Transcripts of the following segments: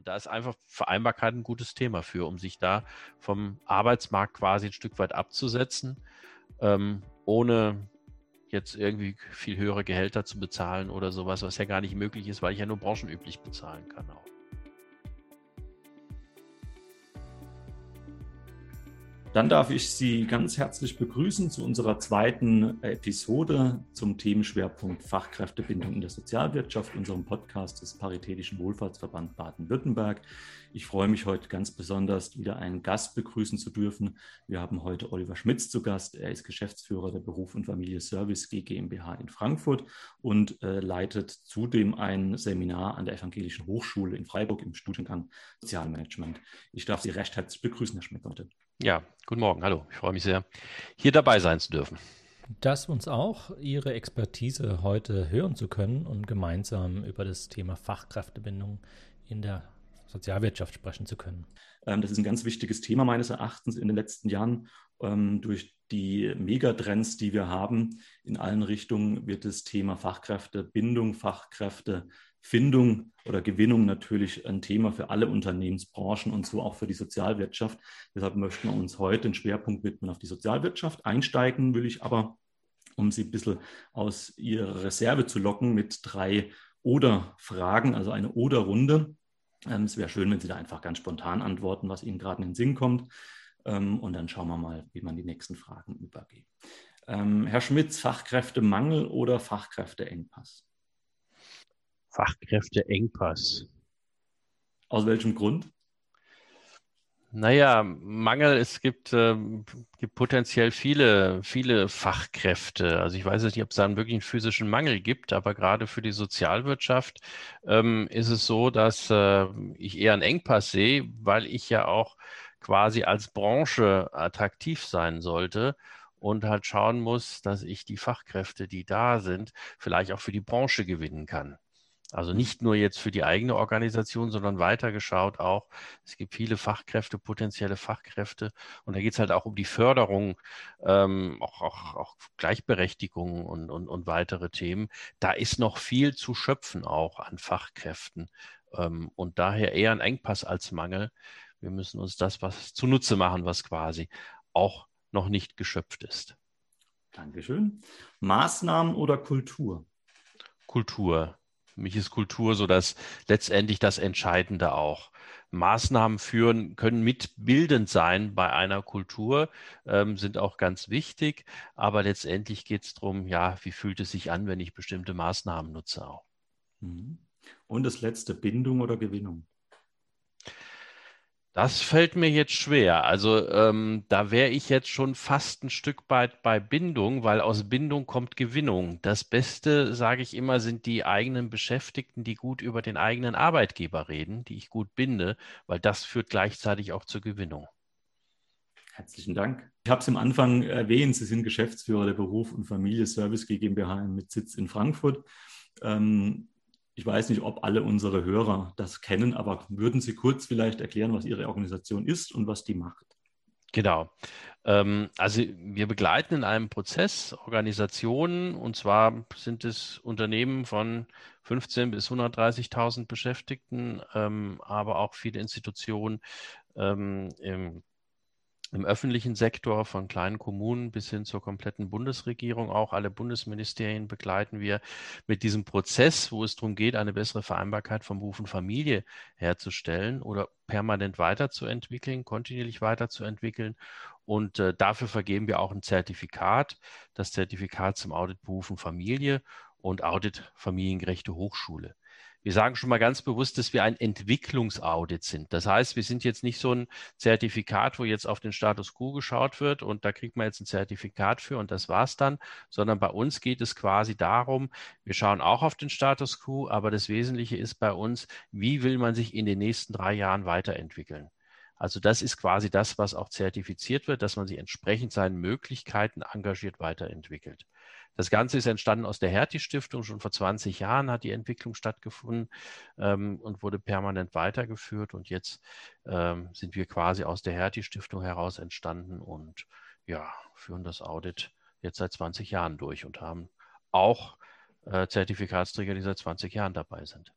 Und da ist einfach Vereinbarkeit ein gutes Thema für, um sich da vom Arbeitsmarkt quasi ein Stück weit abzusetzen, ähm, ohne jetzt irgendwie viel höhere Gehälter zu bezahlen oder sowas, was ja gar nicht möglich ist, weil ich ja nur branchenüblich bezahlen kann auch. Dann darf ich Sie ganz herzlich begrüßen zu unserer zweiten Episode zum Themenschwerpunkt Fachkräftebindung in der Sozialwirtschaft, unserem Podcast des Paritätischen Wohlfahrtsverband Baden-Württemberg. Ich freue mich heute ganz besonders, wieder einen Gast begrüßen zu dürfen. Wir haben heute Oliver Schmitz zu Gast. Er ist Geschäftsführer der Beruf und Familie Service GmbH in Frankfurt und äh, leitet zudem ein Seminar an der Evangelischen Hochschule in Freiburg im Studiengang Sozialmanagement. Ich darf Sie recht herzlich begrüßen, Herr Schmidt, heute. Ja, guten Morgen. Hallo. Ich freue mich sehr, hier dabei sein zu dürfen. Das uns auch, Ihre Expertise heute hören zu können und gemeinsam über das Thema Fachkräftebindung in der Sozialwirtschaft sprechen zu können. Ähm, das ist ein ganz wichtiges Thema meines Erachtens in den letzten Jahren. Ähm, durch die Megatrends, die wir haben in allen Richtungen, wird das Thema Fachkräftebindung, Fachkräfte Findung oder Gewinnung natürlich ein Thema für alle Unternehmensbranchen und so auch für die Sozialwirtschaft. Deshalb möchten wir uns heute den Schwerpunkt widmen auf die Sozialwirtschaft. Einsteigen will ich aber, um Sie ein bisschen aus Ihrer Reserve zu locken, mit drei Oder-Fragen, also eine Oder-Runde. Ähm, es wäre schön, wenn Sie da einfach ganz spontan antworten, was Ihnen gerade in den Sinn kommt. Ähm, und dann schauen wir mal, wie man die nächsten Fragen übergeht. Ähm, Herr Schmitz, Fachkräftemangel oder Fachkräfteengpass? Fachkräfteengpass. Aus welchem Grund? Naja, Mangel, es gibt, äh, gibt potenziell viele, viele Fachkräfte. Also ich weiß nicht, ob es da einen wirklichen physischen Mangel gibt, aber gerade für die Sozialwirtschaft ähm, ist es so, dass äh, ich eher einen Engpass sehe, weil ich ja auch quasi als Branche attraktiv sein sollte und halt schauen muss, dass ich die Fachkräfte, die da sind, vielleicht auch für die Branche gewinnen kann. Also nicht nur jetzt für die eigene Organisation, sondern weitergeschaut auch. Es gibt viele Fachkräfte, potenzielle Fachkräfte. Und da geht es halt auch um die Förderung, ähm, auch, auch, auch Gleichberechtigung und, und, und weitere Themen. Da ist noch viel zu schöpfen auch an Fachkräften. Ähm, und daher eher ein Engpass als Mangel. Wir müssen uns das was zunutze machen, was quasi auch noch nicht geschöpft ist. Dankeschön. Maßnahmen oder Kultur? Kultur. Für mich ist Kultur so das letztendlich das Entscheidende auch. Maßnahmen führen können mitbildend sein bei einer Kultur, ähm, sind auch ganz wichtig, aber letztendlich geht es darum, ja, wie fühlt es sich an, wenn ich bestimmte Maßnahmen nutze auch. Mhm. Und das letzte, Bindung oder Gewinnung? Das fällt mir jetzt schwer. Also ähm, da wäre ich jetzt schon fast ein Stück weit bei Bindung, weil aus Bindung kommt Gewinnung. Das Beste, sage ich immer, sind die eigenen Beschäftigten, die gut über den eigenen Arbeitgeber reden, die ich gut binde, weil das führt gleichzeitig auch zur Gewinnung. Herzlichen Dank. Ich habe es am Anfang erwähnt, Sie sind Geschäftsführer der Beruf und Familie Service GmbH mit Sitz in Frankfurt. Ähm, ich weiß nicht, ob alle unsere Hörer das kennen, aber würden Sie kurz vielleicht erklären, was Ihre Organisation ist und was die macht? Genau. Ähm, also wir begleiten in einem Prozess Organisationen und zwar sind es Unternehmen von 15 bis 130.000 Beschäftigten, ähm, aber auch viele Institutionen ähm, im im öffentlichen Sektor von kleinen Kommunen bis hin zur kompletten Bundesregierung, auch alle Bundesministerien begleiten wir mit diesem Prozess, wo es darum geht, eine bessere Vereinbarkeit von Beruf und Familie herzustellen oder permanent weiterzuentwickeln, kontinuierlich weiterzuentwickeln. Und äh, dafür vergeben wir auch ein Zertifikat, das Zertifikat zum Audit Beruf und Familie und Audit Familiengerechte Hochschule. Wir sagen schon mal ganz bewusst, dass wir ein Entwicklungsaudit sind. Das heißt, wir sind jetzt nicht so ein Zertifikat, wo jetzt auf den Status quo geschaut wird und da kriegt man jetzt ein Zertifikat für und das war's dann, sondern bei uns geht es quasi darum, wir schauen auch auf den Status quo, aber das Wesentliche ist bei uns, wie will man sich in den nächsten drei Jahren weiterentwickeln? Also das ist quasi das, was auch zertifiziert wird, dass man sich entsprechend seinen Möglichkeiten engagiert weiterentwickelt. Das Ganze ist entstanden aus der Hertie-Stiftung. Schon vor 20 Jahren hat die Entwicklung stattgefunden ähm, und wurde permanent weitergeführt. Und jetzt ähm, sind wir quasi aus der Hertie-Stiftung heraus entstanden und ja, führen das Audit jetzt seit 20 Jahren durch und haben auch äh, Zertifikatsträger, die seit 20 Jahren dabei sind.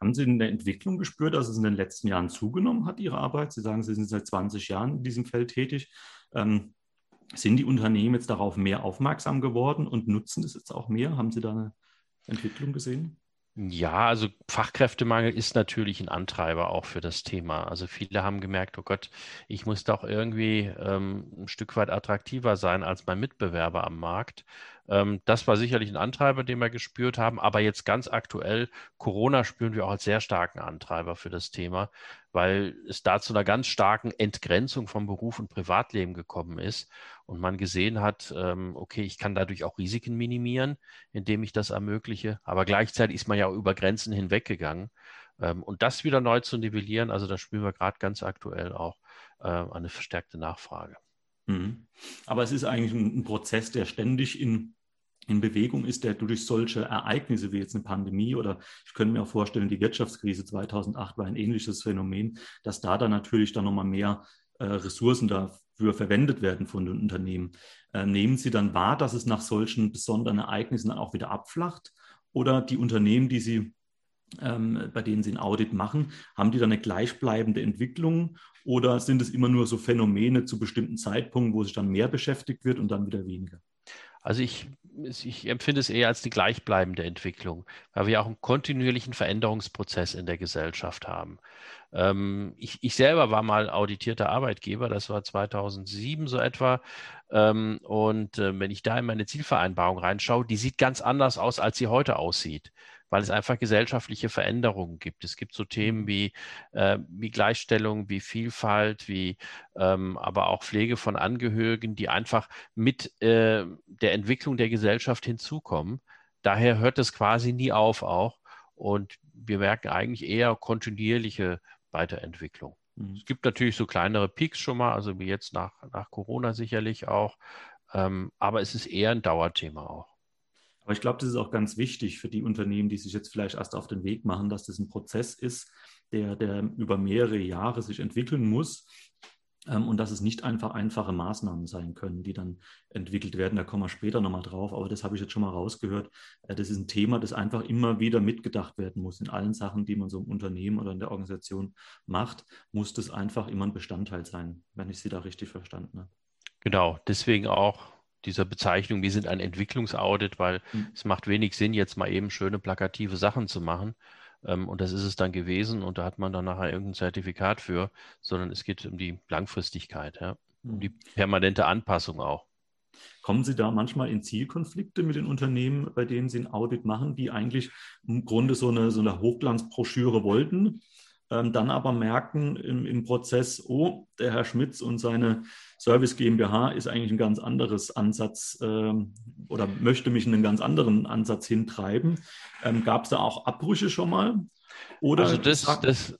Haben Sie eine Entwicklung gespürt, dass es in den letzten Jahren zugenommen hat, Ihre Arbeit? Sie sagen, Sie sind seit 20 Jahren in diesem Feld tätig. Ähm, sind die Unternehmen jetzt darauf mehr aufmerksam geworden und nutzen das jetzt auch mehr? Haben Sie da eine Entwicklung gesehen? Ja, also Fachkräftemangel ist natürlich ein Antreiber auch für das Thema. Also viele haben gemerkt, oh Gott, ich muss doch irgendwie ähm, ein Stück weit attraktiver sein als mein Mitbewerber am Markt. Ähm, das war sicherlich ein Antreiber, den wir gespürt haben. Aber jetzt ganz aktuell, Corona spüren wir auch als sehr starken Antreiber für das Thema, weil es da zu einer ganz starken Entgrenzung von Beruf und Privatleben gekommen ist und man gesehen hat, ähm, okay, ich kann dadurch auch Risiken minimieren, indem ich das ermögliche. Aber gleichzeitig ist man ja auch über Grenzen hinweggegangen. Ähm, und das wieder neu zu nivellieren, also da spüren wir gerade ganz aktuell auch äh, eine verstärkte Nachfrage. Mhm. Aber es ist eigentlich ein, ein Prozess, der ständig in, in Bewegung ist, der durch solche Ereignisse wie jetzt eine Pandemie oder ich könnte mir auch vorstellen, die Wirtschaftskrise 2008 war ein ähnliches Phänomen, dass da dann natürlich dann nochmal mehr äh, Ressourcen dafür verwendet werden von den Unternehmen. Äh, nehmen Sie dann wahr, dass es nach solchen besonderen Ereignissen dann auch wieder abflacht? Oder die Unternehmen, die Sie ähm, bei denen Sie ein Audit machen, haben die dann eine gleichbleibende Entwicklung oder sind es immer nur so Phänomene zu bestimmten Zeitpunkten, wo sich dann mehr beschäftigt wird und dann wieder weniger? Also ich, ich empfinde es eher als die gleichbleibende Entwicklung, weil wir auch einen kontinuierlichen Veränderungsprozess in der Gesellschaft haben. Ähm, ich, ich, selber war mal auditierter Arbeitgeber, das war 2007 so etwa. Ähm, und äh, wenn ich da in meine Zielvereinbarung reinschaue, die sieht ganz anders aus, als sie heute aussieht weil es einfach gesellschaftliche Veränderungen gibt. Es gibt so Themen mhm. wie, äh, wie Gleichstellung, wie Vielfalt, wie ähm, aber auch Pflege von Angehörigen, die einfach mit äh, der Entwicklung der Gesellschaft hinzukommen. Daher hört es quasi nie auf auch. Und wir merken eigentlich eher kontinuierliche Weiterentwicklung. Mhm. Es gibt natürlich so kleinere Peaks schon mal, also wie jetzt nach, nach Corona sicherlich auch. Ähm, aber es ist eher ein Dauerthema auch. Aber ich glaube, das ist auch ganz wichtig für die Unternehmen, die sich jetzt vielleicht erst auf den Weg machen, dass das ein Prozess ist, der, der über mehrere Jahre sich entwickeln muss ähm, und dass es nicht einfach einfache Maßnahmen sein können, die dann entwickelt werden. Da kommen wir später nochmal drauf, aber das habe ich jetzt schon mal rausgehört. Äh, das ist ein Thema, das einfach immer wieder mitgedacht werden muss. In allen Sachen, die man so im Unternehmen oder in der Organisation macht, muss das einfach immer ein Bestandteil sein, wenn ich Sie da richtig verstanden habe. Genau, deswegen auch dieser Bezeichnung, wir sind ein Entwicklungsaudit, weil mhm. es macht wenig Sinn, jetzt mal eben schöne plakative Sachen zu machen. Ähm, und das ist es dann gewesen und da hat man dann nachher irgendein Zertifikat für, sondern es geht um die Langfristigkeit, ja, um die mhm. permanente Anpassung auch. Kommen Sie da manchmal in Zielkonflikte mit den Unternehmen, bei denen Sie ein Audit machen, die eigentlich im Grunde so eine, so eine Hochglanzbroschüre wollten, ähm, dann aber merken im, im, Prozess, oh, der Herr Schmitz und seine Service GmbH ist eigentlich ein ganz anderes Ansatz ähm, oder möchte mich in einen ganz anderen Ansatz hintreiben. Ähm, Gab es da auch Abbrüche schon mal? Oder also das, das,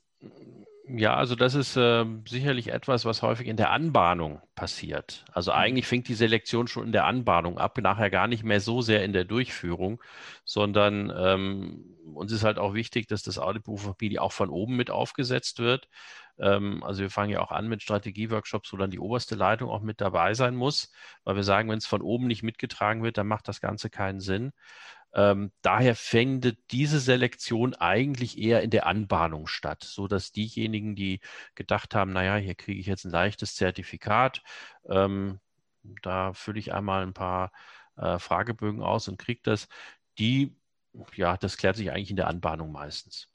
ja, also das ist äh, sicherlich etwas, was häufig in der Anbahnung passiert. Also mhm. eigentlich fängt die Selektion schon in der Anbahnung ab, nachher gar nicht mehr so sehr in der Durchführung, sondern ähm, uns ist halt auch wichtig, dass das Auditberufspapier auch von oben mit aufgesetzt wird. Ähm, also wir fangen ja auch an mit Strategieworkshops, wo dann die oberste Leitung auch mit dabei sein muss, weil wir sagen, wenn es von oben nicht mitgetragen wird, dann macht das Ganze keinen Sinn. Ähm, daher fände diese Selektion eigentlich eher in der Anbahnung statt, so dass diejenigen, die gedacht haben, naja, hier kriege ich jetzt ein leichtes Zertifikat, ähm, da fülle ich einmal ein paar äh, Fragebögen aus und kriege das, die, ja, das klärt sich eigentlich in der Anbahnung meistens.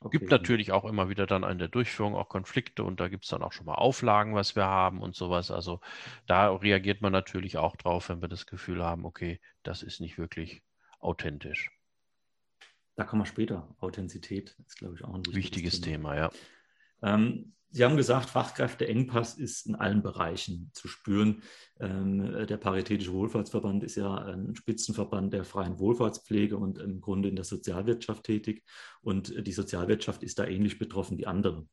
Okay. Gibt natürlich auch immer wieder dann in der Durchführung auch Konflikte und da gibt es dann auch schon mal Auflagen, was wir haben und sowas. Also da reagiert man natürlich auch drauf, wenn wir das Gefühl haben, okay, das ist nicht wirklich authentisch. Da kommen wir später. Authentizität ist, glaube ich, auch ein wichtiges Thema, Thema ja. Ähm, Sie haben gesagt, Fachkräfteengpass ist in allen Bereichen zu spüren. Ähm, der Paritätische Wohlfahrtsverband ist ja ein Spitzenverband der freien Wohlfahrtspflege und im Grunde in der Sozialwirtschaft tätig. Und die Sozialwirtschaft ist da ähnlich betroffen wie andere.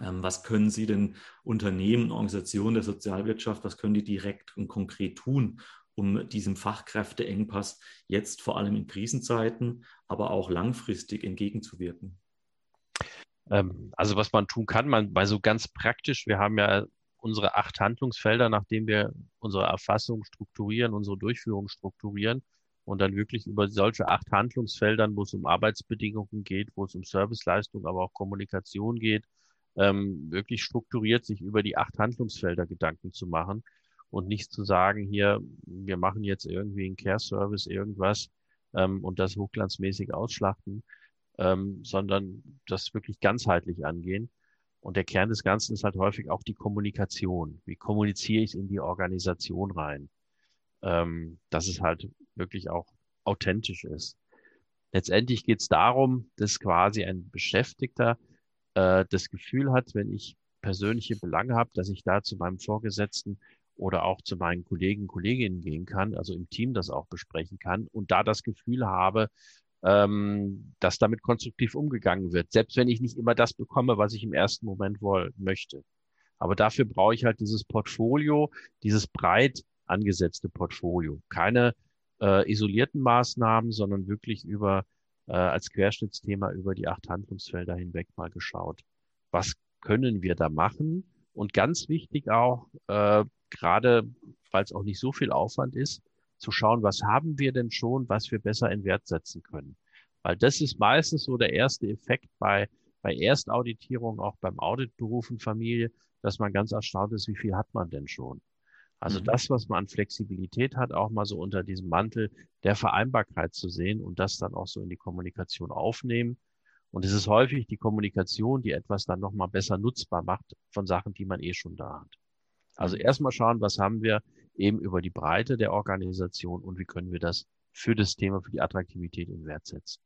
Ähm, was können Sie denn Unternehmen, Organisationen der Sozialwirtschaft, was können die direkt und konkret tun, um diesem Fachkräfteengpass jetzt vor allem in Krisenzeiten, aber auch langfristig entgegenzuwirken? Ähm, also was man tun kann, man bei so ganz praktisch, wir haben ja unsere acht Handlungsfelder, nachdem wir unsere Erfassung strukturieren, unsere Durchführung strukturieren. und dann wirklich über solche acht Handlungsfeldern, wo es um Arbeitsbedingungen geht, wo es um Serviceleistung, aber auch Kommunikation geht, ähm, wirklich strukturiert sich über die acht Handlungsfelder Gedanken zu machen und nicht zu sagen, hier, wir machen jetzt irgendwie einen Care-Service, irgendwas ähm, und das hochglanzmäßig ausschlachten, ähm, sondern das wirklich ganzheitlich angehen. Und der Kern des Ganzen ist halt häufig auch die Kommunikation. Wie kommuniziere ich in die Organisation rein? Ähm, dass es halt wirklich auch authentisch ist. Letztendlich geht es darum, dass quasi ein Beschäftigter äh, das Gefühl hat, wenn ich persönliche Belange habe, dass ich da zu meinem Vorgesetzten oder auch zu meinen Kollegen, Kolleginnen gehen kann, also im Team das auch besprechen kann und da das Gefühl habe, ähm, dass damit konstruktiv umgegangen wird, selbst wenn ich nicht immer das bekomme, was ich im ersten Moment wollen möchte. Aber dafür brauche ich halt dieses Portfolio, dieses breit angesetzte Portfolio. Keine äh, isolierten Maßnahmen, sondern wirklich über äh, als Querschnittsthema über die acht Handlungsfelder hinweg mal geschaut. Was können wir da machen? Und ganz wichtig auch, äh, gerade weil es auch nicht so viel Aufwand ist, zu schauen, was haben wir denn schon, was wir besser in Wert setzen können. Weil das ist meistens so der erste Effekt bei, bei Erstauditierung, auch beim Auditberuf und Familie, dass man ganz erstaunt ist, wie viel hat man denn schon. Also mhm. das, was man an Flexibilität hat, auch mal so unter diesem Mantel der Vereinbarkeit zu sehen und das dann auch so in die Kommunikation aufnehmen. Und es ist häufig die Kommunikation, die etwas dann nochmal besser nutzbar macht von Sachen, die man eh schon da hat. Also mhm. erstmal schauen, was haben wir eben über die Breite der Organisation und wie können wir das für das Thema, für die Attraktivität in Wert setzen.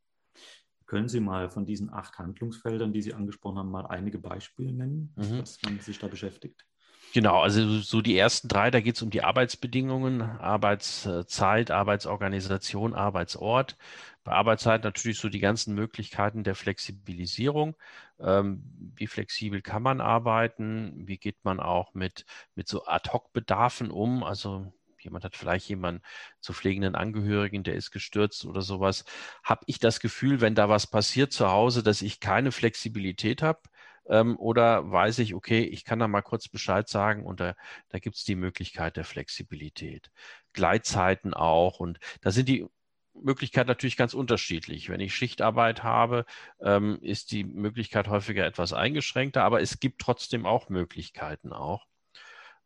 Können Sie mal von diesen acht Handlungsfeldern, die Sie angesprochen haben, mal einige Beispiele nennen, mhm. was man sich da beschäftigt? Genau, also so die ersten drei, da geht es um die Arbeitsbedingungen, Arbeitszeit, Arbeitsorganisation, Arbeitsort. Bei Arbeitszeit natürlich so die ganzen Möglichkeiten der Flexibilisierung. Ähm, wie flexibel kann man arbeiten? Wie geht man auch mit, mit so Ad-Hoc-Bedarfen um? Also jemand hat vielleicht jemanden zu pflegenden Angehörigen, der ist gestürzt oder sowas. Habe ich das Gefühl, wenn da was passiert zu Hause, dass ich keine Flexibilität habe? Ähm, oder weiß ich, okay, ich kann da mal kurz Bescheid sagen und da, da gibt es die Möglichkeit der Flexibilität. Gleitzeiten auch. Und da sind die Möglichkeiten natürlich ganz unterschiedlich. Wenn ich Schichtarbeit habe, ähm, ist die Möglichkeit häufiger etwas eingeschränkter, aber es gibt trotzdem auch Möglichkeiten auch.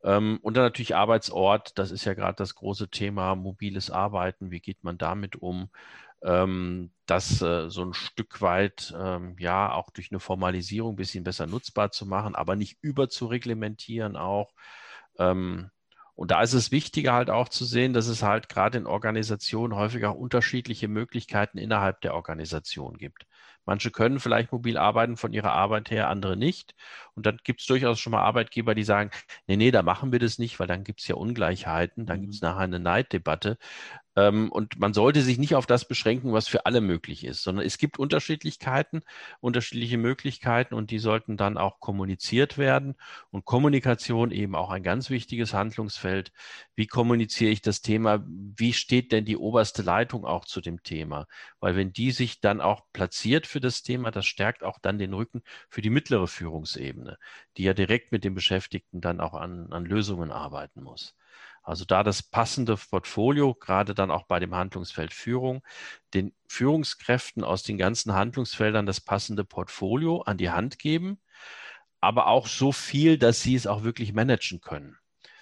Ähm, und dann natürlich Arbeitsort, das ist ja gerade das große Thema, mobiles Arbeiten, wie geht man damit um? Ähm, das äh, so ein Stück weit ähm, ja auch durch eine Formalisierung ein bisschen besser nutzbar zu machen, aber nicht überzureglementieren auch. Ähm, und da ist es wichtiger halt auch zu sehen, dass es halt gerade in Organisationen häufig auch unterschiedliche Möglichkeiten innerhalb der Organisation gibt. Manche können vielleicht mobil arbeiten von ihrer Arbeit her, andere nicht. Und dann gibt es durchaus schon mal Arbeitgeber, die sagen, nee, nee, da machen wir das nicht, weil dann gibt es ja Ungleichheiten, dann gibt es mhm. nachher eine Neiddebatte. Ähm, und man sollte sich nicht auf das beschränken, was für alle möglich ist, sondern es gibt Unterschiedlichkeiten, unterschiedliche Möglichkeiten und die sollten dann auch kommuniziert werden. Und Kommunikation eben auch ein ganz wichtiges Handlungsfeld. Wie kommuniziere ich das Thema? Wie steht denn die oberste Leitung auch zu dem Thema? Weil wenn die sich dann auch platziert für das Thema, das stärkt auch dann den Rücken für die mittlere Führungsebene, die ja direkt mit den Beschäftigten dann auch an, an Lösungen arbeiten muss. Also da das passende Portfolio, gerade dann auch bei dem Handlungsfeld Führung, den Führungskräften aus den ganzen Handlungsfeldern das passende Portfolio an die Hand geben, aber auch so viel, dass sie es auch wirklich managen können.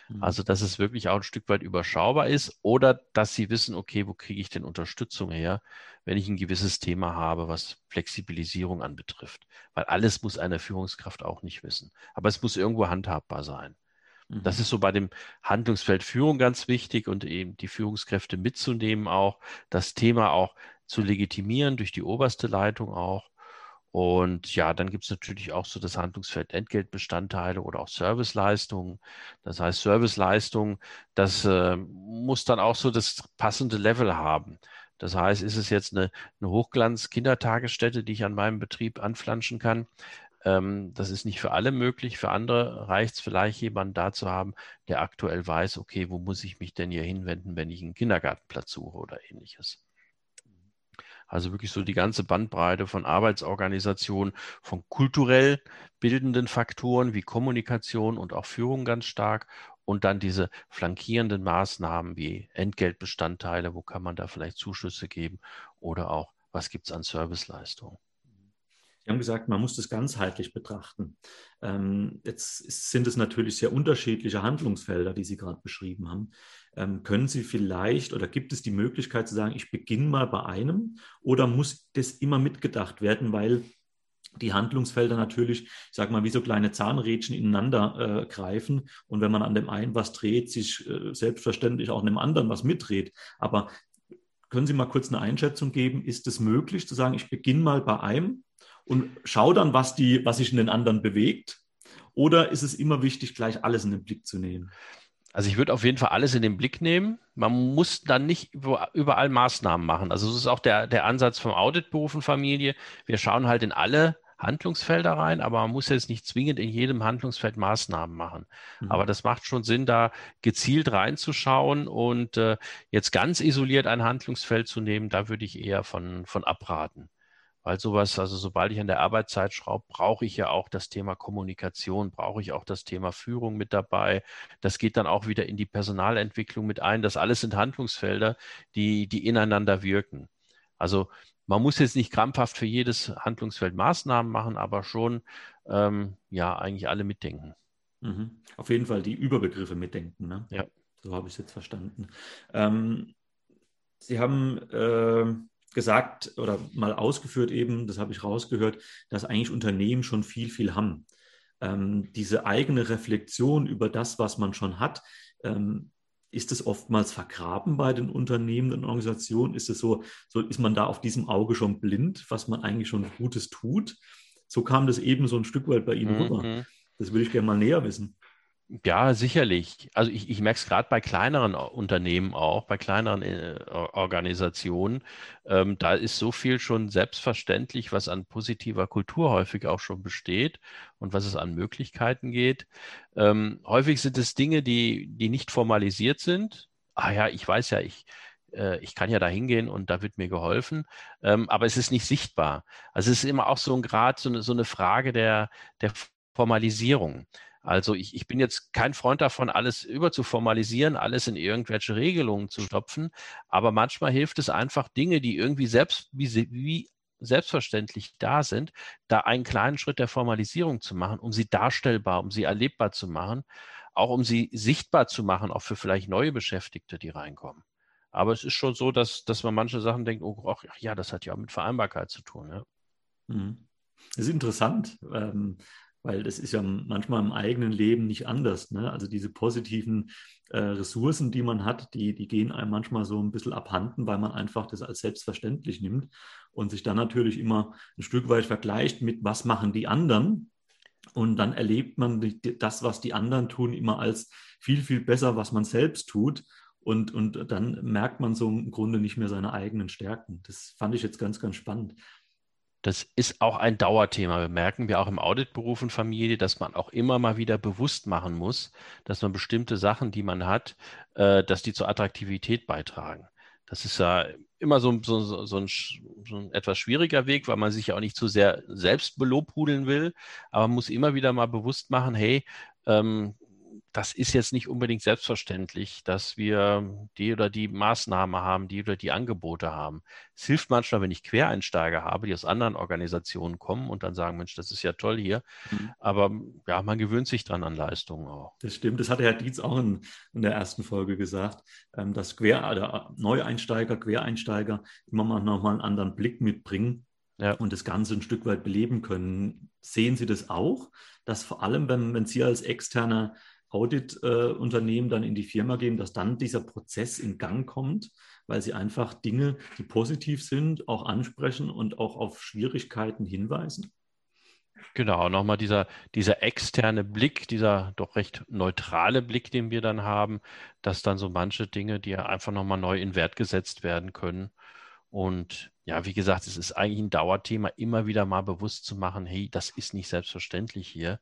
Mhm. Also, dass es wirklich auch ein Stück weit überschaubar ist oder dass sie wissen, okay, wo kriege ich denn Unterstützung her, wenn ich ein gewisses Thema habe, was Flexibilisierung anbetrifft. Weil alles muss eine Führungskraft auch nicht wissen. Aber es muss irgendwo handhabbar sein. Das mhm. ist so bei dem Handlungsfeld Führung ganz wichtig und eben die Führungskräfte mitzunehmen auch, das Thema auch zu legitimieren durch die oberste Leitung auch. Und ja, dann gibt es natürlich auch so das Handlungsfeld Entgeltbestandteile oder auch Serviceleistungen. Das heißt, Serviceleistungen, das äh, muss dann auch so das passende Level haben. Das heißt, ist es jetzt eine, eine Hochglanz-Kindertagesstätte, die ich an meinem Betrieb anflanschen kann, ähm, das ist nicht für alle möglich. Für andere reicht es vielleicht, jemanden da zu haben, der aktuell weiß, okay, wo muss ich mich denn hier hinwenden, wenn ich einen Kindergartenplatz suche oder ähnliches. Also wirklich so die ganze Bandbreite von Arbeitsorganisation, von kulturell bildenden Faktoren wie Kommunikation und auch Führung ganz stark und dann diese flankierenden Maßnahmen wie Entgeltbestandteile, wo kann man da vielleicht Zuschüsse geben oder auch, was gibt es an Serviceleistungen. Sie haben gesagt, man muss das ganzheitlich betrachten. Ähm, jetzt sind es natürlich sehr unterschiedliche Handlungsfelder, die Sie gerade beschrieben haben. Ähm, können Sie vielleicht oder gibt es die Möglichkeit zu sagen, ich beginne mal bei einem oder muss das immer mitgedacht werden, weil die Handlungsfelder natürlich, ich sage mal, wie so kleine Zahnrädchen ineinander äh, greifen und wenn man an dem einen was dreht, sich äh, selbstverständlich auch an dem anderen was mitdreht. Aber können Sie mal kurz eine Einschätzung geben? Ist es möglich zu sagen, ich beginne mal bei einem und schaue dann, was, die, was sich in den anderen bewegt? Oder ist es immer wichtig, gleich alles in den Blick zu nehmen? Also ich würde auf jeden Fall alles in den Blick nehmen. Man muss dann nicht überall Maßnahmen machen. Also das ist auch der, der Ansatz vom Auditberuf und Familie. Wir schauen halt in alle Handlungsfelder rein, aber man muss jetzt nicht zwingend in jedem Handlungsfeld Maßnahmen machen. Mhm. Aber das macht schon Sinn, da gezielt reinzuschauen und äh, jetzt ganz isoliert ein Handlungsfeld zu nehmen, da würde ich eher von, von abraten. Weil sowas, also sobald ich an der Arbeitszeit schraube, brauche ich ja auch das Thema Kommunikation, brauche ich auch das Thema Führung mit dabei. Das geht dann auch wieder in die Personalentwicklung mit ein. Das alles sind Handlungsfelder, die, die ineinander wirken. Also man muss jetzt nicht krampfhaft für jedes Handlungsfeld Maßnahmen machen, aber schon ähm, ja eigentlich alle mitdenken. Mhm. Auf jeden Fall die Überbegriffe mitdenken. Ne? Ja. So habe ich es jetzt verstanden. Ähm, Sie haben äh, gesagt oder mal ausgeführt eben, das habe ich rausgehört, dass eigentlich Unternehmen schon viel, viel haben. Ähm, diese eigene Reflexion über das, was man schon hat, ähm, ist es oftmals vergraben bei den Unternehmen und Organisationen? Ist es so, so, ist man da auf diesem Auge schon blind, was man eigentlich schon Gutes tut? So kam das eben so ein Stück weit bei Ihnen mhm. rüber. Das würde ich gerne mal näher wissen. Ja, sicherlich. Also ich, ich merke es gerade bei kleineren Unternehmen auch, bei kleineren äh, Organisationen. Ähm, da ist so viel schon selbstverständlich, was an positiver Kultur häufig auch schon besteht und was es an Möglichkeiten geht. Ähm, häufig sind es Dinge, die, die nicht formalisiert sind. Ah ja, ich weiß ja, ich, äh, ich kann ja da hingehen und da wird mir geholfen, ähm, aber es ist nicht sichtbar. Also es ist immer auch so ein Grad, so eine, so eine Frage der, der Formalisierung. Also ich, ich bin jetzt kein Freund davon, alles überzuformalisieren, alles in irgendwelche Regelungen zu stopfen, aber manchmal hilft es einfach, Dinge, die irgendwie selbst wie, wie selbstverständlich da sind, da einen kleinen Schritt der Formalisierung zu machen, um sie darstellbar, um sie erlebbar zu machen, auch um sie sichtbar zu machen, auch für vielleicht neue Beschäftigte, die reinkommen. Aber es ist schon so, dass, dass man manche Sachen denkt, oh ach, ja, das hat ja auch mit Vereinbarkeit zu tun. Ja. Mhm. Das ist interessant. Ähm, weil das ist ja manchmal im eigenen Leben nicht anders. Ne? Also diese positiven äh, Ressourcen, die man hat, die, die gehen einem manchmal so ein bisschen abhanden, weil man einfach das als selbstverständlich nimmt und sich dann natürlich immer ein Stück weit vergleicht mit, was machen die anderen. Und dann erlebt man das, was die anderen tun, immer als viel, viel besser, was man selbst tut. Und, und dann merkt man so im Grunde nicht mehr seine eigenen Stärken. Das fand ich jetzt ganz, ganz spannend. Das ist auch ein Dauerthema. Wir merken wir auch im Auditberuf und Familie, dass man auch immer mal wieder bewusst machen muss, dass man bestimmte Sachen, die man hat, äh, dass die zur Attraktivität beitragen. Das ist ja immer so, so, so, ein, so, ein, etwas schwieriger Weg, weil man sich ja auch nicht zu sehr selbst belobhudeln will. Aber man muss immer wieder mal bewusst machen, hey, ähm, das ist jetzt nicht unbedingt selbstverständlich, dass wir die oder die Maßnahme haben, die oder die Angebote haben. Es hilft manchmal, wenn ich Quereinsteiger habe, die aus anderen Organisationen kommen und dann sagen, Mensch, das ist ja toll hier. Mhm. Aber ja, man gewöhnt sich dran an Leistungen auch. Das stimmt. Das hatte Herr Dietz auch in, in der ersten Folge gesagt, ähm, dass Quer, Neueinsteiger, Quereinsteiger immer mal nochmal einen anderen Blick mitbringen ja. und das Ganze ein Stück weit beleben können. Sehen Sie das auch, dass vor allem, wenn, wenn Sie als externer Audit-Unternehmen dann in die Firma geben, dass dann dieser Prozess in Gang kommt, weil sie einfach Dinge, die positiv sind, auch ansprechen und auch auf Schwierigkeiten hinweisen? Genau, nochmal dieser, dieser externe Blick, dieser doch recht neutrale Blick, den wir dann haben, dass dann so manche Dinge, die ja einfach nochmal neu in Wert gesetzt werden können. Und ja, wie gesagt, es ist eigentlich ein Dauerthema, immer wieder mal bewusst zu machen, hey, das ist nicht selbstverständlich hier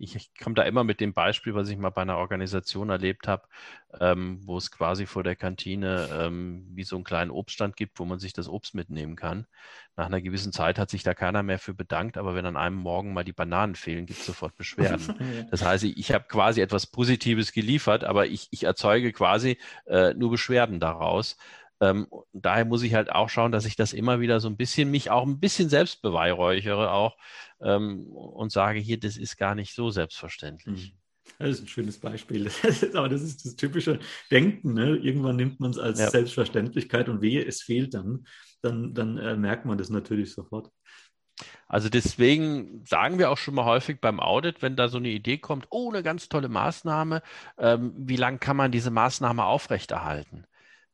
ich, ich komme da immer mit dem Beispiel, was ich mal bei einer Organisation erlebt habe, ähm, wo es quasi vor der Kantine ähm, wie so einen kleinen Obststand gibt, wo man sich das Obst mitnehmen kann. Nach einer gewissen Zeit hat sich da keiner mehr für bedankt, aber wenn an einem Morgen mal die Bananen fehlen, gibt es sofort Beschwerden. Das heißt, ich, ich habe quasi etwas Positives geliefert, aber ich, ich erzeuge quasi äh, nur Beschwerden daraus. Ähm, daher muss ich halt auch schauen, dass ich das immer wieder so ein bisschen, mich auch ein bisschen selbst beweihräuchere auch ähm, und sage, hier, das ist gar nicht so selbstverständlich. Mhm. Das ist ein schönes Beispiel. aber das ist das typische Denken. Ne? Irgendwann nimmt man es als ja. Selbstverständlichkeit und wehe, es fehlt dann, dann, dann äh, merkt man das natürlich sofort. Also deswegen sagen wir auch schon mal häufig beim Audit, wenn da so eine Idee kommt, oh, eine ganz tolle Maßnahme, ähm, wie lange kann man diese Maßnahme aufrechterhalten?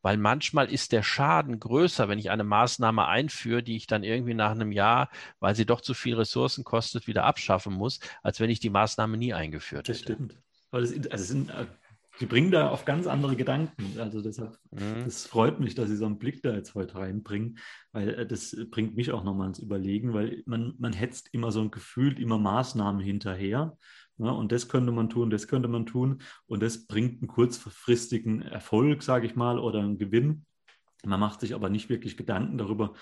Weil manchmal ist der Schaden größer, wenn ich eine Maßnahme einführe, die ich dann irgendwie nach einem Jahr, weil sie doch zu viel Ressourcen kostet, wieder abschaffen muss, als wenn ich die Maßnahme nie eingeführt hätte. Das stimmt. Aber das, also sind, äh, Sie bringen da auf ganz andere Gedanken. Also deshalb, mhm. das freut mich, dass Sie so einen Blick da jetzt heute reinbringen, weil äh, das bringt mich auch nochmal ins Überlegen, weil man, man hetzt immer so ein Gefühl, immer Maßnahmen hinterher. Ja, und das könnte man tun, das könnte man tun. Und das bringt einen kurzfristigen Erfolg, sage ich mal, oder einen Gewinn. Man macht sich aber nicht wirklich Gedanken darüber,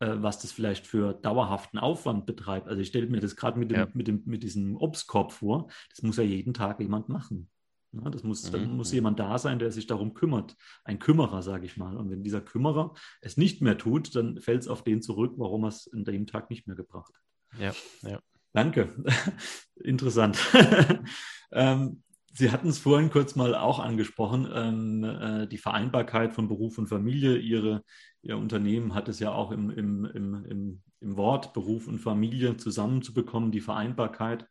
äh, was das vielleicht für dauerhaften Aufwand betreibt. Also ich stelle mir das gerade mit, dem, ja. mit, dem, mit diesem Obstkorb vor. Das muss ja jeden Tag jemand machen. Ja, das muss, mhm. Dann muss jemand da sein, der sich darum kümmert. Ein Kümmerer, sage ich mal. Und wenn dieser Kümmerer es nicht mehr tut, dann fällt es auf den zurück, warum er es an dem Tag nicht mehr gebracht hat. Ja, ja. Danke. Interessant. ähm, Sie hatten es vorhin kurz mal auch angesprochen, ähm, äh, die Vereinbarkeit von Beruf und Familie. Ihre, Ihr Unternehmen hat es ja auch im, im, im, im, Wort Beruf und Familie zusammenzubekommen, die Vereinbarkeit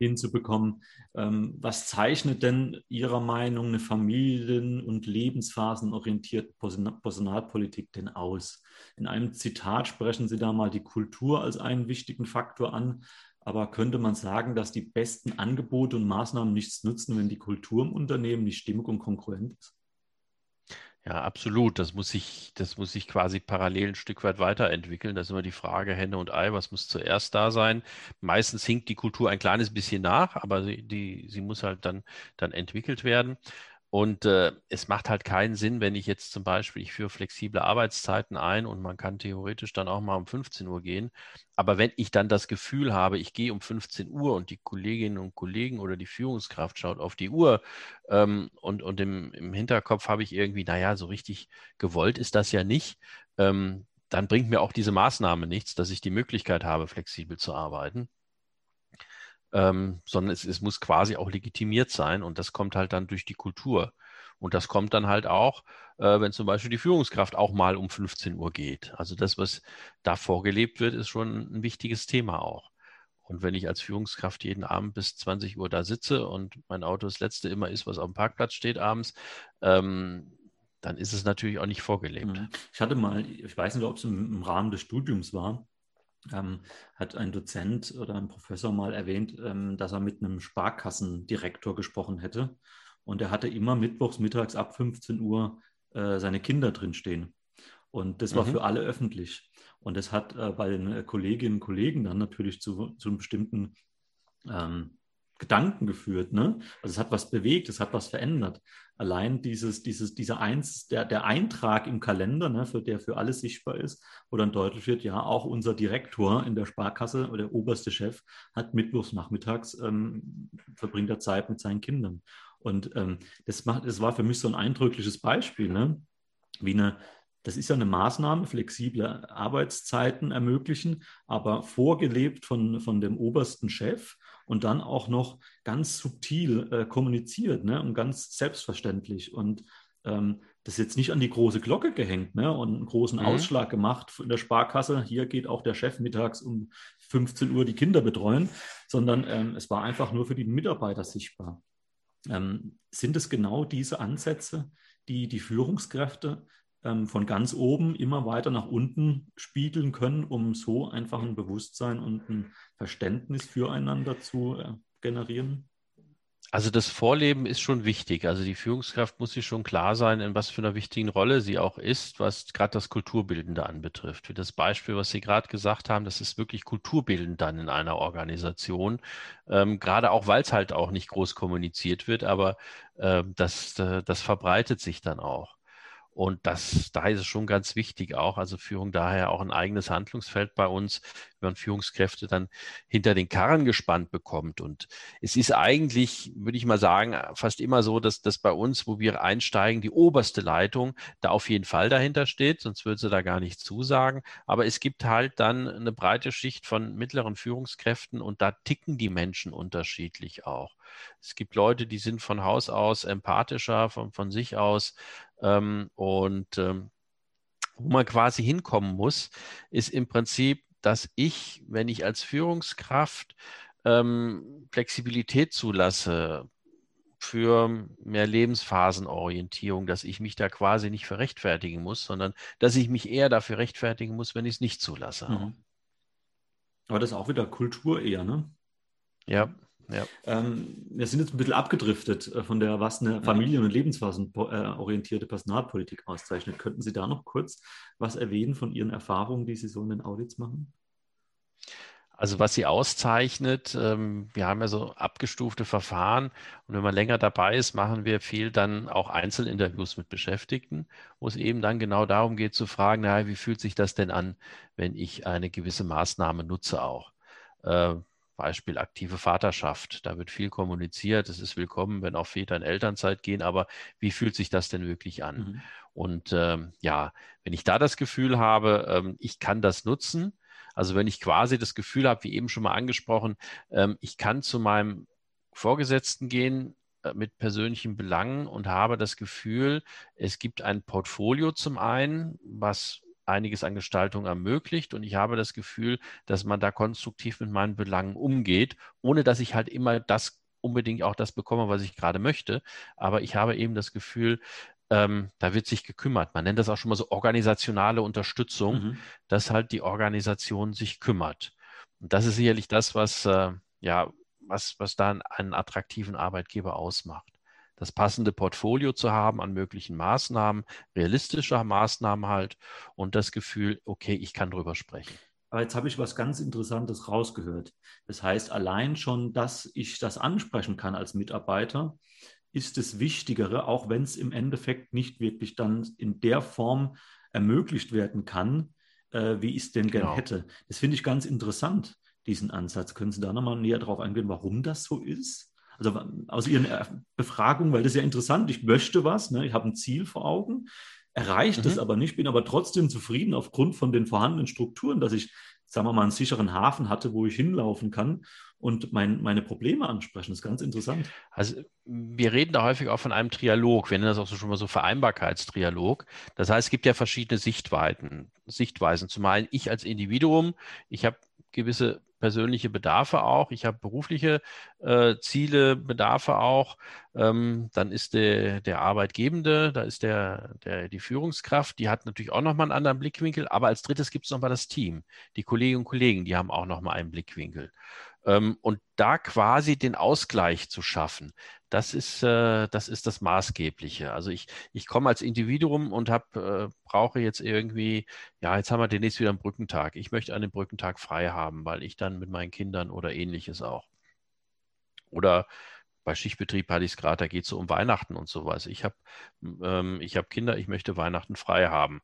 hinzubekommen. Ähm, was zeichnet denn Ihrer Meinung eine familien- und lebensphasenorientierte Personalpolitik denn aus? In einem Zitat sprechen Sie da mal die Kultur als einen wichtigen Faktor an. Aber könnte man sagen, dass die besten Angebote und Maßnahmen nichts nützen, wenn die Kultur im Unternehmen nicht stimmig und konkurrent ist? Ja, absolut. Das muss sich, das muss sich quasi parallel ein Stück weit weiterentwickeln. Das ist immer die Frage Henne und Ei, was muss zuerst da sein? Meistens hinkt die Kultur ein kleines bisschen nach, aber sie, die, sie muss halt dann, dann entwickelt werden. Und äh, es macht halt keinen Sinn, wenn ich jetzt zum Beispiel, ich führe flexible Arbeitszeiten ein und man kann theoretisch dann auch mal um 15 Uhr gehen. Aber wenn ich dann das Gefühl habe, ich gehe um 15 Uhr und die Kolleginnen und Kollegen oder die Führungskraft schaut auf die Uhr ähm, und, und im, im Hinterkopf habe ich irgendwie, naja, so richtig gewollt ist das ja nicht, ähm, dann bringt mir auch diese Maßnahme nichts, dass ich die Möglichkeit habe, flexibel zu arbeiten ähm, sondern es, es muss quasi auch legitimiert sein und das kommt halt dann durch die Kultur. Und das kommt dann halt auch, äh, wenn zum Beispiel die Führungskraft auch mal um 15 Uhr geht. Also das, was da vorgelebt wird, ist schon ein wichtiges Thema auch. Und wenn ich als Führungskraft jeden Abend bis 20 Uhr da sitze und mein Auto das letzte immer ist, was auf dem Parkplatz steht abends, ähm, dann ist es natürlich auch nicht vorgelebt. Mhm. Ich hatte mal, ich weiß nicht, ob es im, im Rahmen des Studiums war, ähm, hat ein Dozent oder ein Professor mal erwähnt, ähm, dass er mit einem Sparkassendirektor gesprochen hätte. Und er hatte immer mittwochs mittags ab 15 Uhr äh, seine Kinder drinstehen. Und das war mhm. für alle öffentlich. Und das hat äh, bei den Kolleginnen und Kollegen dann natürlich zu, zu einem bestimmten ähm, Gedanken geführt. Ne? Also es hat was bewegt, es hat was verändert. Allein dieses, dieses, dieser Eins, der, der Eintrag im Kalender, ne, für der für alles sichtbar ist, wo dann deutlich wird, ja, auch unser Direktor in der Sparkasse oder der oberste Chef hat mittwochs nachmittags ähm, verbringt er Zeit mit seinen Kindern. Und ähm, das, macht, das war für mich so ein eindrückliches Beispiel, ne? wie eine, das ist ja eine Maßnahme, flexible Arbeitszeiten ermöglichen, aber vorgelebt von, von dem obersten Chef und dann auch noch ganz subtil äh, kommuniziert ne? und ganz selbstverständlich. Und ähm, das ist jetzt nicht an die große Glocke gehängt ne? und einen großen mhm. Ausschlag gemacht in der Sparkasse. Hier geht auch der Chef mittags um 15 Uhr die Kinder betreuen, sondern ähm, es war einfach nur für die Mitarbeiter sichtbar. Ähm, sind es genau diese Ansätze, die die Führungskräfte ähm, von ganz oben immer weiter nach unten spiegeln können, um so einfach ein Bewusstsein und ein Verständnis füreinander zu äh, generieren? Also das Vorleben ist schon wichtig. Also die Führungskraft muss sich schon klar sein, in was für einer wichtigen Rolle sie auch ist, was gerade das Kulturbildende anbetrifft. Wie das Beispiel, was Sie gerade gesagt haben, das ist wirklich kulturbildend dann in einer Organisation. Ähm, gerade auch, weil es halt auch nicht groß kommuniziert wird, aber äh, das, äh, das verbreitet sich dann auch. Und das, da ist es schon ganz wichtig auch, also Führung daher auch ein eigenes Handlungsfeld bei uns, wenn man Führungskräfte dann hinter den Karren gespannt bekommt. Und es ist eigentlich, würde ich mal sagen, fast immer so, dass das bei uns, wo wir einsteigen, die oberste Leitung da auf jeden Fall dahinter steht, sonst würde sie da gar nicht zusagen. Aber es gibt halt dann eine breite Schicht von mittleren Führungskräften und da ticken die Menschen unterschiedlich auch. Es gibt Leute, die sind von Haus aus empathischer, von, von sich aus ähm, und ähm, wo man quasi hinkommen muss, ist im Prinzip, dass ich, wenn ich als Führungskraft ähm, Flexibilität zulasse für mehr Lebensphasenorientierung, dass ich mich da quasi nicht für rechtfertigen muss, sondern dass ich mich eher dafür rechtfertigen muss, wenn ich es nicht zulasse. Mhm. Aber das ist auch wieder Kultur eher, ne? Ja. Ja. Ähm, wir sind jetzt ein bisschen abgedriftet äh, von der, was eine familien- und lebensphasenorientierte Personalpolitik auszeichnet. Könnten Sie da noch kurz was erwähnen von Ihren Erfahrungen, die Sie so in den Audits machen? Also was sie auszeichnet, ähm, wir haben ja so abgestufte Verfahren und wenn man länger dabei ist, machen wir viel dann auch Einzelinterviews mit Beschäftigten, wo es eben dann genau darum geht zu fragen, naja, wie fühlt sich das denn an, wenn ich eine gewisse Maßnahme nutze auch. Äh, Beispiel aktive Vaterschaft. Da wird viel kommuniziert. Es ist willkommen, wenn auch Väter in Elternzeit gehen. Aber wie fühlt sich das denn wirklich an? Mhm. Und ähm, ja, wenn ich da das Gefühl habe, ähm, ich kann das nutzen, also wenn ich quasi das Gefühl habe, wie eben schon mal angesprochen, ähm, ich kann zu meinem Vorgesetzten gehen äh, mit persönlichen Belangen und habe das Gefühl, es gibt ein Portfolio zum einen, was einiges an Gestaltung ermöglicht. Und ich habe das Gefühl, dass man da konstruktiv mit meinen Belangen umgeht, ohne dass ich halt immer das unbedingt auch das bekomme, was ich gerade möchte. Aber ich habe eben das Gefühl, ähm, da wird sich gekümmert. Man nennt das auch schon mal so organisationale Unterstützung, mhm. dass halt die Organisation sich kümmert. Und das ist sicherlich das, was, äh, ja, was, was dann einen attraktiven Arbeitgeber ausmacht das passende Portfolio zu haben an möglichen Maßnahmen, realistischer Maßnahmen halt und das Gefühl, okay, ich kann drüber sprechen. Aber jetzt habe ich was ganz Interessantes rausgehört. Das heißt, allein schon, dass ich das ansprechen kann als Mitarbeiter, ist das Wichtigere, auch wenn es im Endeffekt nicht wirklich dann in der Form ermöglicht werden kann, äh, wie ich es denn gerne genau. hätte. Das finde ich ganz interessant, diesen Ansatz. Können Sie da nochmal näher drauf eingehen, warum das so ist? Also aus Ihren Befragungen, weil das ist ja interessant, ich möchte was, ne? ich habe ein Ziel vor Augen, erreicht es mhm. aber nicht, bin aber trotzdem zufrieden aufgrund von den vorhandenen Strukturen, dass ich, sagen wir mal, einen sicheren Hafen hatte, wo ich hinlaufen kann und mein, meine Probleme ansprechen. Das ist ganz interessant. Also wir reden da häufig auch von einem Trialog. Wir nennen das auch so schon mal so Vereinbarkeitstrialog. Das heißt, es gibt ja verschiedene Sichtweiten. Sichtweisen. Zumal ich als Individuum, ich habe gewisse persönliche Bedarfe auch, ich habe berufliche äh, Ziele, Bedarfe auch. Ähm, dann ist der, der Arbeitgebende, da ist der, der, die Führungskraft, die hat natürlich auch nochmal einen anderen Blickwinkel, aber als drittes gibt es nochmal das Team. Die Kolleginnen und Kollegen, die haben auch nochmal einen Blickwinkel. Ähm, und da quasi den Ausgleich zu schaffen, das ist, äh, das ist das Maßgebliche. Also ich, ich komme als Individuum und hab, äh, brauche jetzt irgendwie, ja, jetzt haben wir demnächst wieder einen Brückentag. Ich möchte einen Brückentag frei haben, weil ich dann mit meinen Kindern oder ähnliches auch. Oder bei Schichtbetrieb hatte ich es gerade, da geht es so um Weihnachten und sowas. Ich habe ähm, hab Kinder, ich möchte Weihnachten frei haben.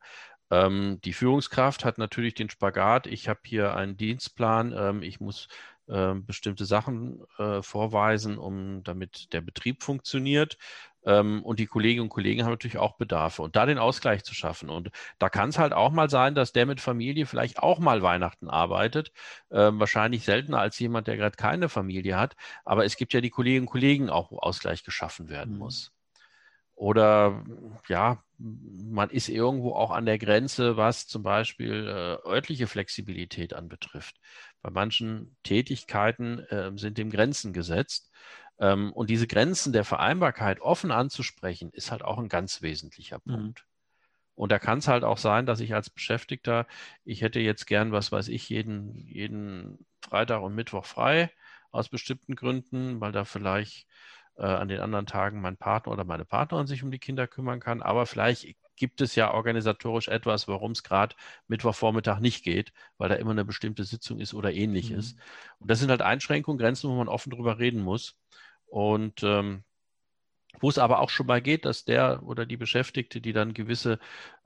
Ähm, die Führungskraft hat natürlich den Spagat. Ich habe hier einen Dienstplan. Ähm, ich muss äh, bestimmte Sachen äh, vorweisen, um damit der Betrieb funktioniert. Ähm, und die Kolleginnen und Kollegen haben natürlich auch Bedarfe und da den Ausgleich zu schaffen. Und da kann es halt auch mal sein, dass der mit Familie vielleicht auch mal Weihnachten arbeitet. Ähm, wahrscheinlich seltener als jemand, der gerade keine Familie hat. Aber es gibt ja die Kolleginnen und Kollegen auch, wo Ausgleich geschaffen werden mhm. muss. Oder ja, man ist irgendwo auch an der Grenze, was zum Beispiel äh, örtliche Flexibilität anbetrifft. Bei manchen Tätigkeiten äh, sind dem Grenzen gesetzt. Ähm, und diese Grenzen der Vereinbarkeit offen anzusprechen, ist halt auch ein ganz wesentlicher mhm. Punkt. Mhm. Und da kann es halt auch sein, dass ich als Beschäftigter, ich hätte jetzt gern, was weiß ich, jeden, jeden Freitag und Mittwoch frei aus bestimmten Gründen, weil da vielleicht äh, an den anderen Tagen mein Partner oder meine Partnerin sich um die Kinder kümmern kann. Aber vielleicht gibt es ja organisatorisch etwas, warum es gerade Mittwochvormittag nicht geht, weil da immer eine bestimmte Sitzung ist oder ähnliches. Mhm. Und das sind halt Einschränkungen, Grenzen, wo man offen drüber reden muss. Und ähm, wo es aber auch schon mal geht, dass der oder die Beschäftigte, die dann gewisse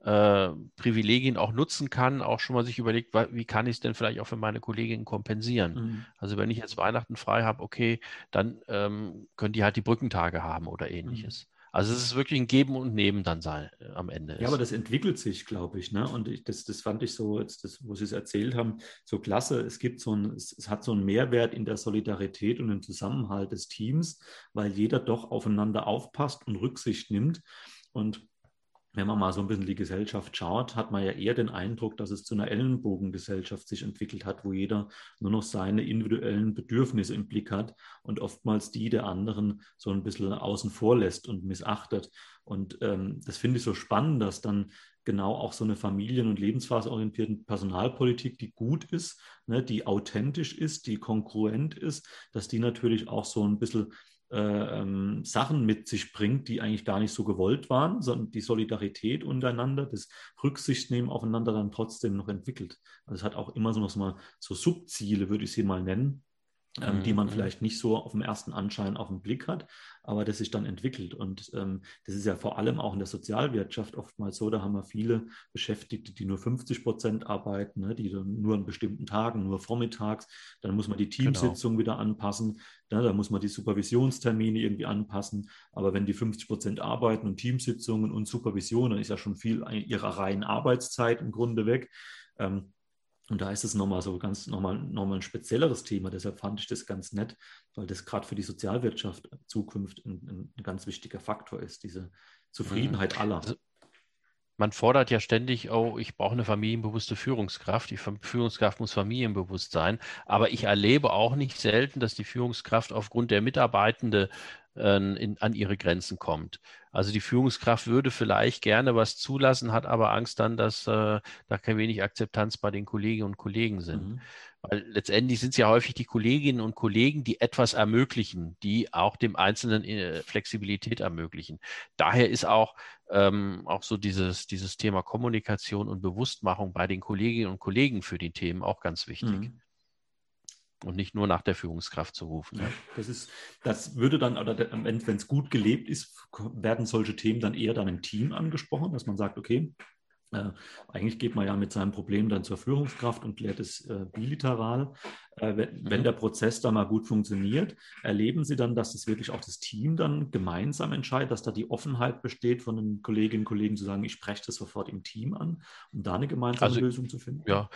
äh, Privilegien auch nutzen kann, auch schon mal sich überlegt, wie kann ich es denn vielleicht auch für meine Kolleginnen kompensieren? Mhm. Also wenn ich jetzt Weihnachten frei habe, okay, dann ähm, können die halt die Brückentage haben oder ähnliches. Also es ist wirklich ein Geben und Nehmen dann sein äh, am Ende. Ja, aber das entwickelt sich, glaube ich. Ne? Und ich, das, das fand ich so, jetzt das, wo Sie es erzählt haben, so klasse. Es gibt so ein, es, es hat so einen Mehrwert in der Solidarität und im Zusammenhalt des Teams, weil jeder doch aufeinander aufpasst und Rücksicht nimmt. Und wenn man mal so ein bisschen die Gesellschaft schaut, hat man ja eher den Eindruck, dass es zu einer Ellenbogengesellschaft sich entwickelt hat, wo jeder nur noch seine individuellen Bedürfnisse im Blick hat und oftmals die der anderen so ein bisschen außen vor lässt und missachtet. Und ähm, das finde ich so spannend, dass dann genau auch so eine familien- und lebensphasenorientierte Personalpolitik, die gut ist, ne, die authentisch ist, die konkurrent ist, dass die natürlich auch so ein bisschen ähm, Sachen mit sich bringt, die eigentlich gar nicht so gewollt waren, sondern die Solidarität untereinander, das Rücksichtnehmen aufeinander dann trotzdem noch entwickelt. Also es hat auch immer so noch mal so Subziele, würde ich sie mal nennen, ähm, die man mhm. vielleicht nicht so auf dem ersten Anschein auf den Blick hat, aber das sich dann entwickelt. Und ähm, das ist ja vor allem auch in der Sozialwirtschaft oftmals so, da haben wir viele Beschäftigte, die nur 50 Prozent arbeiten, ne, die nur an bestimmten Tagen, nur vormittags, dann muss man die genau. Teamsitzung genau. wieder anpassen, ne, da muss man die Supervisionstermine irgendwie anpassen, aber wenn die 50 Prozent arbeiten und Teamsitzungen und Supervision, dann ist ja schon viel ihrer reinen Arbeitszeit im Grunde weg. Ähm, und da ist es nochmal so ganz nochmal, nochmal ein spezielleres Thema. Deshalb fand ich das ganz nett, weil das gerade für die Sozialwirtschaft Zukunft ein, ein, ganz wichtiger Faktor ist, diese Zufriedenheit mhm. aller. Also, man fordert ja ständig, oh, ich brauche eine familienbewusste Führungskraft. Die Führungskraft muss familienbewusst sein. Aber ich erlebe auch nicht selten, dass die Führungskraft aufgrund der Mitarbeitende in, an ihre Grenzen kommt. Also die Führungskraft würde vielleicht gerne was zulassen, hat aber Angst dann, dass äh, da kein wenig Akzeptanz bei den Kolleginnen und Kollegen sind. Mhm. Weil letztendlich sind es ja häufig die Kolleginnen und Kollegen, die etwas ermöglichen, die auch dem Einzelnen äh, Flexibilität ermöglichen. Daher ist auch, ähm, auch so dieses, dieses Thema Kommunikation und Bewusstmachung bei den Kolleginnen und Kollegen für die Themen auch ganz wichtig. Mhm und nicht nur nach der Führungskraft zu rufen. Ja, das ist, das würde dann, oder wenn es gut gelebt ist, werden solche Themen dann eher dann im Team angesprochen, dass man sagt, okay, äh, eigentlich geht man ja mit seinem Problem dann zur Führungskraft und klärt es äh, bilateral. Äh, wenn, mhm. wenn, der Prozess dann mal gut funktioniert, erleben Sie dann, dass es wirklich auch das Team dann gemeinsam entscheidet, dass da die Offenheit besteht von den Kolleginnen und Kollegen zu sagen, ich spreche das sofort im Team an, um da eine gemeinsame also, Lösung zu finden? Ja,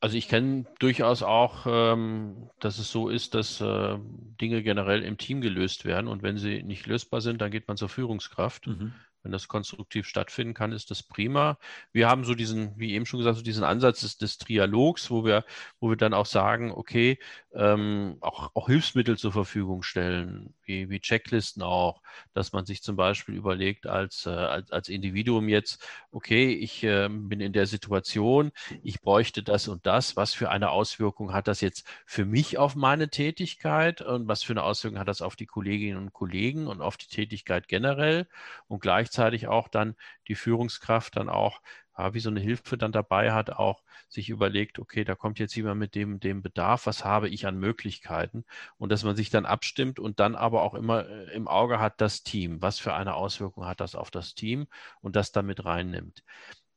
also ich kenne durchaus auch, ähm, dass es so ist, dass äh, Dinge generell im Team gelöst werden und wenn sie nicht lösbar sind, dann geht man zur Führungskraft. Mhm. Wenn das konstruktiv stattfinden kann, ist das prima. Wir haben so diesen, wie eben schon gesagt, so diesen Ansatz des, des Trialogs, wo wir, wo wir dann auch sagen, okay, ähm, auch, auch Hilfsmittel zur Verfügung stellen, wie, wie Checklisten auch, dass man sich zum Beispiel überlegt als, äh, als, als Individuum jetzt, okay, ich äh, bin in der Situation, ich bräuchte das und das, was für eine Auswirkung hat das jetzt für mich auf meine Tätigkeit und was für eine Auswirkung hat das auf die Kolleginnen und Kollegen und auf die Tätigkeit generell und gleichzeitig auch dann die Führungskraft dann auch ja, wie so eine Hilfe dann dabei hat, auch sich überlegt, okay, da kommt jetzt jemand mit dem, dem Bedarf, was habe ich an Möglichkeiten und dass man sich dann abstimmt und dann aber auch immer äh, im Auge hat das Team, was für eine Auswirkung hat das auf das Team und das damit reinnimmt.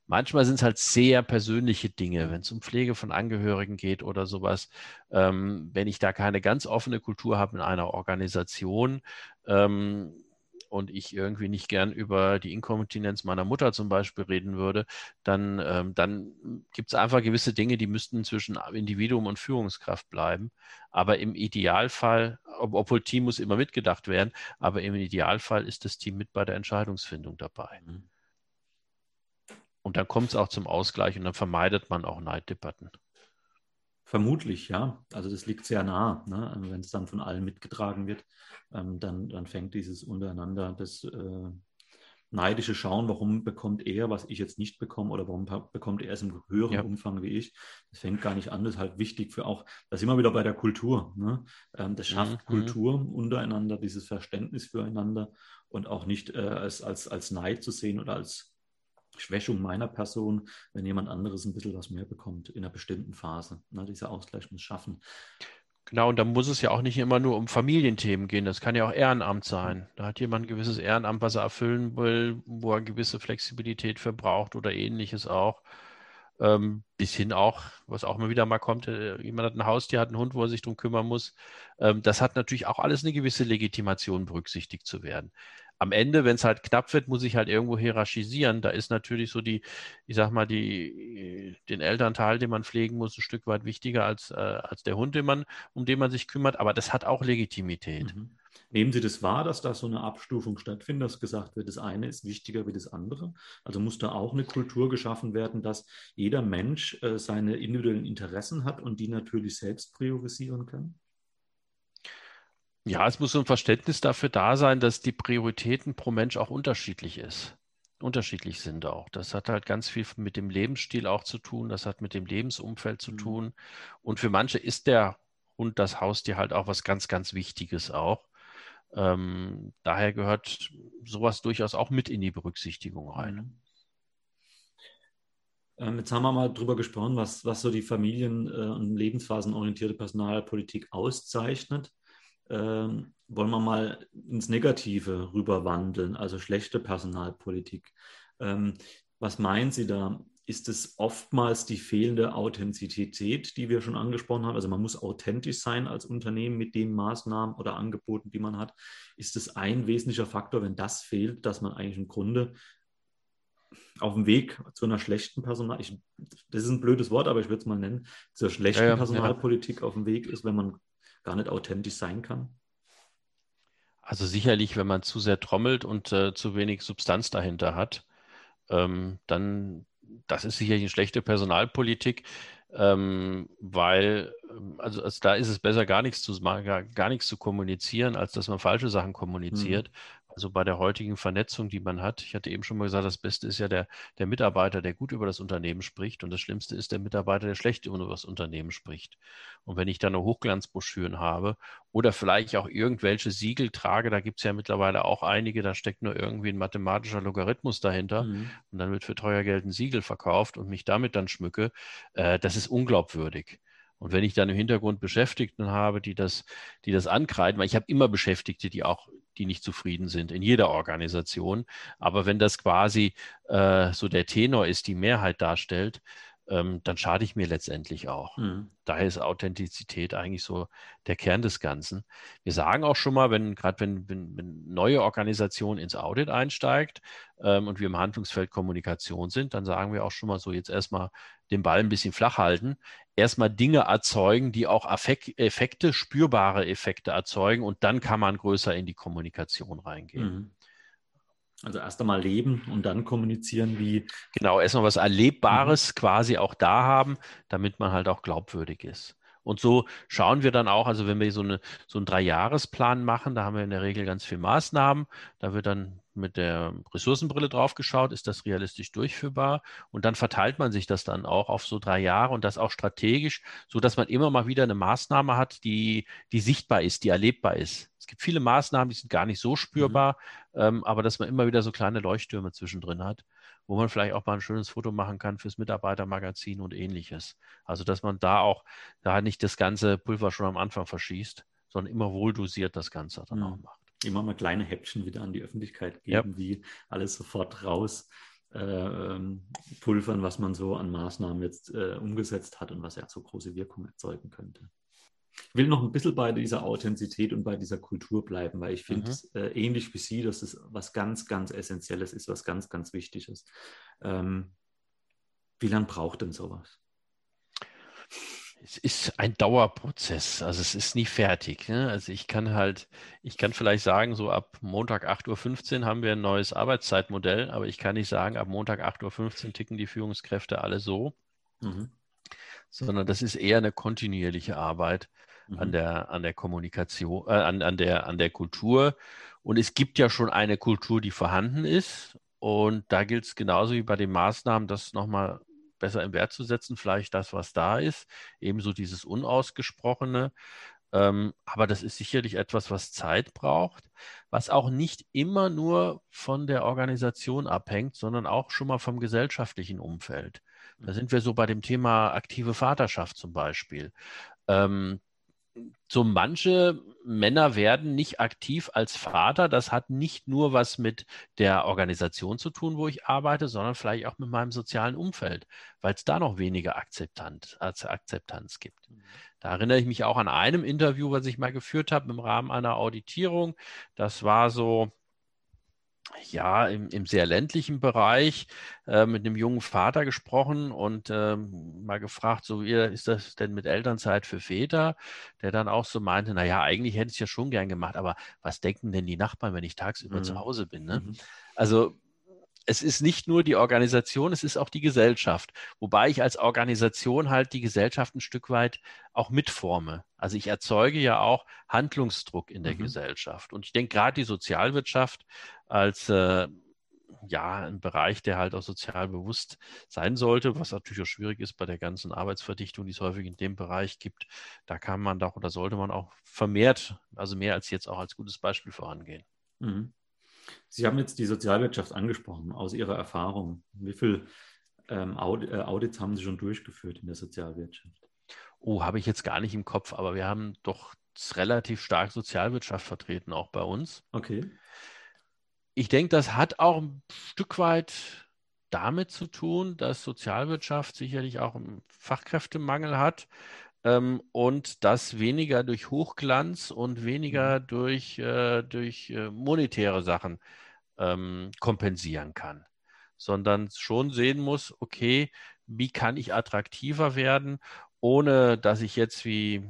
Manchmal sind es halt sehr persönliche Dinge, wenn es um Pflege von Angehörigen geht oder sowas. Ähm, wenn ich da keine ganz offene Kultur habe in einer Organisation, ähm, und ich irgendwie nicht gern über die Inkontinenz meiner Mutter zum Beispiel reden würde, dann, ähm, dann gibt es einfach gewisse Dinge, die müssten zwischen Individuum und Führungskraft bleiben. Aber im Idealfall, ob, obwohl Team muss immer mitgedacht werden, aber im Idealfall ist das Team mit bei der Entscheidungsfindung dabei. Mhm. Und dann kommt es auch zum Ausgleich und dann vermeidet man auch Neiddebatten. Vermutlich, ja. Also das liegt sehr nah. Ne? Also wenn es dann von allen mitgetragen wird, ähm, dann, dann fängt dieses untereinander das, äh, neidische Schauen, warum bekommt er, was ich jetzt nicht bekomme oder warum bekommt er es im höheren ja. Umfang wie ich. Das fängt gar nicht an, das ist halt wichtig für auch, das ist immer wieder bei der Kultur. Ne? Ähm, das schafft mhm. Kultur untereinander, dieses Verständnis füreinander und auch nicht äh, als, als, als Neid zu sehen oder als Schwächung meiner Person, wenn jemand anderes ein bisschen was mehr bekommt in einer bestimmten Phase. Ne? Dieser Ausgleich muss schaffen. Genau, und da muss es ja auch nicht immer nur um Familienthemen gehen. Das kann ja auch Ehrenamt sein. Da hat jemand ein gewisses Ehrenamt, was er erfüllen will, wo er gewisse Flexibilität verbraucht oder ähnliches auch. Ähm, bis hin auch, was auch immer wieder mal kommt, äh, jemand hat ein Haustier, hat einen Hund, wo er sich drum kümmern muss. Ähm, das hat natürlich auch alles eine gewisse Legitimation, berücksichtigt zu werden am Ende, wenn es halt knapp wird, muss ich halt irgendwo hierarchisieren. Da ist natürlich so die, ich sag mal, die, den Elternteil, den man pflegen muss, ein Stück weit wichtiger als, äh, als der Hund, den man, um den man sich kümmert. Aber das hat auch Legitimität. Mhm. Nehmen Sie das wahr, dass da so eine Abstufung stattfindet, dass gesagt wird, das eine ist wichtiger wie das andere? Also muss da auch eine Kultur geschaffen werden, dass jeder Mensch äh, seine individuellen Interessen hat und die natürlich selbst priorisieren kann? Ja, es muss so ein Verständnis dafür da sein, dass die Prioritäten pro Mensch auch unterschiedlich ist. Unterschiedlich sind auch. Das hat halt ganz viel mit dem Lebensstil auch zu tun. Das hat mit dem Lebensumfeld zu mhm. tun. Und für manche ist der Hund, das Haustier halt auch was ganz, ganz Wichtiges auch. Ähm, daher gehört sowas durchaus auch mit in die Berücksichtigung rein. Mhm. Ähm, jetzt haben wir mal drüber gesprochen, was, was so die Familien- äh, und lebensphasenorientierte Personalpolitik auszeichnet ähm, wollen wir mal ins Negative rüberwandeln, also schlechte Personalpolitik. Ähm, was meinen Sie da? Ist es oftmals die fehlende Authentizität, die wir schon angesprochen haben? Also man muss authentisch sein als Unternehmen mit den Maßnahmen oder Angeboten, die man hat. Ist es ein wesentlicher Faktor, wenn das fehlt, dass man eigentlich im Grunde auf dem Weg zu einer schlechten Personal, ich, das ist ein blödes Wort, aber ich würde es mal nennen, zur schlechten ja, ja, Personalpolitik ja. auf dem Weg ist, wenn man gar nicht authentisch sein kann? Also sicherlich, wenn man zu sehr trommelt und äh, zu wenig Substanz dahinter hat, ähm, dann das ist sicherlich eine schlechte Personalpolitik, ähm, weil ähm, also, also, da ist es besser, gar nichts zu gar, gar nichts zu kommunizieren, als dass man falsche Sachen kommuniziert, mhm. Also bei der heutigen Vernetzung, die man hat, ich hatte eben schon mal gesagt, das Beste ist ja der, der Mitarbeiter, der gut über das Unternehmen spricht. Und das Schlimmste ist der Mitarbeiter, der schlecht über das Unternehmen spricht. Und wenn ich dann eine Hochglanzbroschüren habe oder vielleicht auch irgendwelche Siegel trage, da gibt es ja mittlerweile auch einige, da steckt nur irgendwie ein mathematischer Logarithmus dahinter mhm. und dann wird für teuer Geld ein Siegel verkauft und mich damit dann schmücke, äh, das ist unglaubwürdig. Und wenn ich dann im Hintergrund Beschäftigten habe, die das, die das ankreiden, weil ich habe immer Beschäftigte, die auch, die nicht zufrieden sind in jeder Organisation. Aber wenn das quasi äh, so der Tenor ist, die Mehrheit darstellt, ähm, dann schade ich mir letztendlich auch. Mhm. Daher ist Authentizität eigentlich so der Kern des Ganzen. Wir sagen auch schon mal, wenn gerade wenn, wenn, wenn neue Organisation ins Audit einsteigt ähm, und wir im Handlungsfeld Kommunikation sind, dann sagen wir auch schon mal so jetzt erstmal den Ball ein bisschen flach halten, erstmal Dinge erzeugen, die auch Effekte, spürbare Effekte erzeugen und dann kann man größer in die Kommunikation reingehen. Mhm. Also erst einmal leben und dann kommunizieren, wie. Genau, erstmal was Erlebbares mhm. quasi auch da haben, damit man halt auch glaubwürdig ist. Und so schauen wir dann auch, also wenn wir so, eine, so einen Dreijahresplan machen, da haben wir in der Regel ganz viele Maßnahmen. Da wird dann mit der Ressourcenbrille drauf geschaut, ist das realistisch durchführbar? Und dann verteilt man sich das dann auch auf so drei Jahre und das auch strategisch, so dass man immer mal wieder eine Maßnahme hat, die, die sichtbar ist, die erlebbar ist. Es gibt viele Maßnahmen, die sind gar nicht so spürbar, mhm. ähm, aber dass man immer wieder so kleine Leuchttürme zwischendrin hat, wo man vielleicht auch mal ein schönes Foto machen kann fürs Mitarbeitermagazin und ähnliches. Also, dass man da auch, da nicht das ganze Pulver schon am Anfang verschießt, sondern immer wohl dosiert das Ganze dann mhm. auch macht immer mal kleine Häppchen wieder an die Öffentlichkeit geben, ja. wie alles sofort raus äh, ähm, pulvern, was man so an Maßnahmen jetzt äh, umgesetzt hat und was ja so große Wirkung erzeugen könnte. Ich will noch ein bisschen bei dieser Authentizität und bei dieser Kultur bleiben, weil ich finde, mhm. äh, ähnlich wie Sie, dass es was ganz, ganz Essentielles ist, was ganz, ganz Wichtiges. Ähm, wie lange braucht denn sowas? es ist ein Dauerprozess, also es ist nie fertig. Ne? Also ich kann halt, ich kann vielleicht sagen, so ab Montag 8.15 Uhr haben wir ein neues Arbeitszeitmodell, aber ich kann nicht sagen, ab Montag 8.15 Uhr ticken die Führungskräfte alle so, mhm. sondern das ist eher eine kontinuierliche Arbeit. Mhm. an, der, an der Kommunikation, äh, an, an, der, an der Kultur. Und es gibt ja schon eine Kultur, die vorhanden ist. Und da gilt es genauso wie bei den Maßnahmen, das nochmal besser im Wert zu setzen, vielleicht das, was da ist, ebenso dieses Unausgesprochene. Ähm, aber das ist sicherlich etwas, was Zeit braucht, was auch nicht immer nur von der Organisation abhängt, sondern auch schon mal vom gesellschaftlichen Umfeld. Da sind wir so bei dem Thema aktive Vaterschaft zum Beispiel. Ähm, so manche Männer werden nicht aktiv als Vater. Das hat nicht nur was mit der Organisation zu tun, wo ich arbeite, sondern vielleicht auch mit meinem sozialen Umfeld, weil es da noch weniger Akzeptanz, Akzeptanz gibt. Mhm. Da erinnere ich mich auch an einem Interview, was ich mal geführt habe im Rahmen einer Auditierung. Das war so, ja, im, im sehr ländlichen Bereich äh, mit einem jungen Vater gesprochen und äh, mal gefragt, so wie ist das denn mit Elternzeit für Väter? Der dann auch so meinte, naja, eigentlich hätte ich es ja schon gern gemacht, aber was denken denn die Nachbarn, wenn ich tagsüber mhm. zu Hause bin? Ne? Mhm. Also es ist nicht nur die Organisation, es ist auch die Gesellschaft. Wobei ich als Organisation halt die Gesellschaft ein Stück weit auch mitforme. Also ich erzeuge ja auch Handlungsdruck in der mhm. Gesellschaft. Und ich denke gerade die Sozialwirtschaft als äh, ja, ein Bereich, der halt auch sozial bewusst sein sollte, was natürlich auch schwierig ist bei der ganzen Arbeitsverdichtung, die es häufig in dem Bereich gibt. Da kann man doch oder sollte man auch vermehrt, also mehr als jetzt auch als gutes Beispiel vorangehen. Mhm. Sie haben jetzt die Sozialwirtschaft angesprochen, aus Ihrer Erfahrung. Wie viele ähm, äh, Audits haben Sie schon durchgeführt in der Sozialwirtschaft? Oh, habe ich jetzt gar nicht im Kopf, aber wir haben doch relativ stark Sozialwirtschaft vertreten, auch bei uns. Okay. Ich denke, das hat auch ein Stück weit damit zu tun, dass Sozialwirtschaft sicherlich auch einen Fachkräftemangel hat ähm, und das weniger durch Hochglanz und weniger mhm. durch, äh, durch äh, monetäre Sachen ähm, kompensieren kann, sondern schon sehen muss, okay, wie kann ich attraktiver werden, ohne dass ich jetzt wie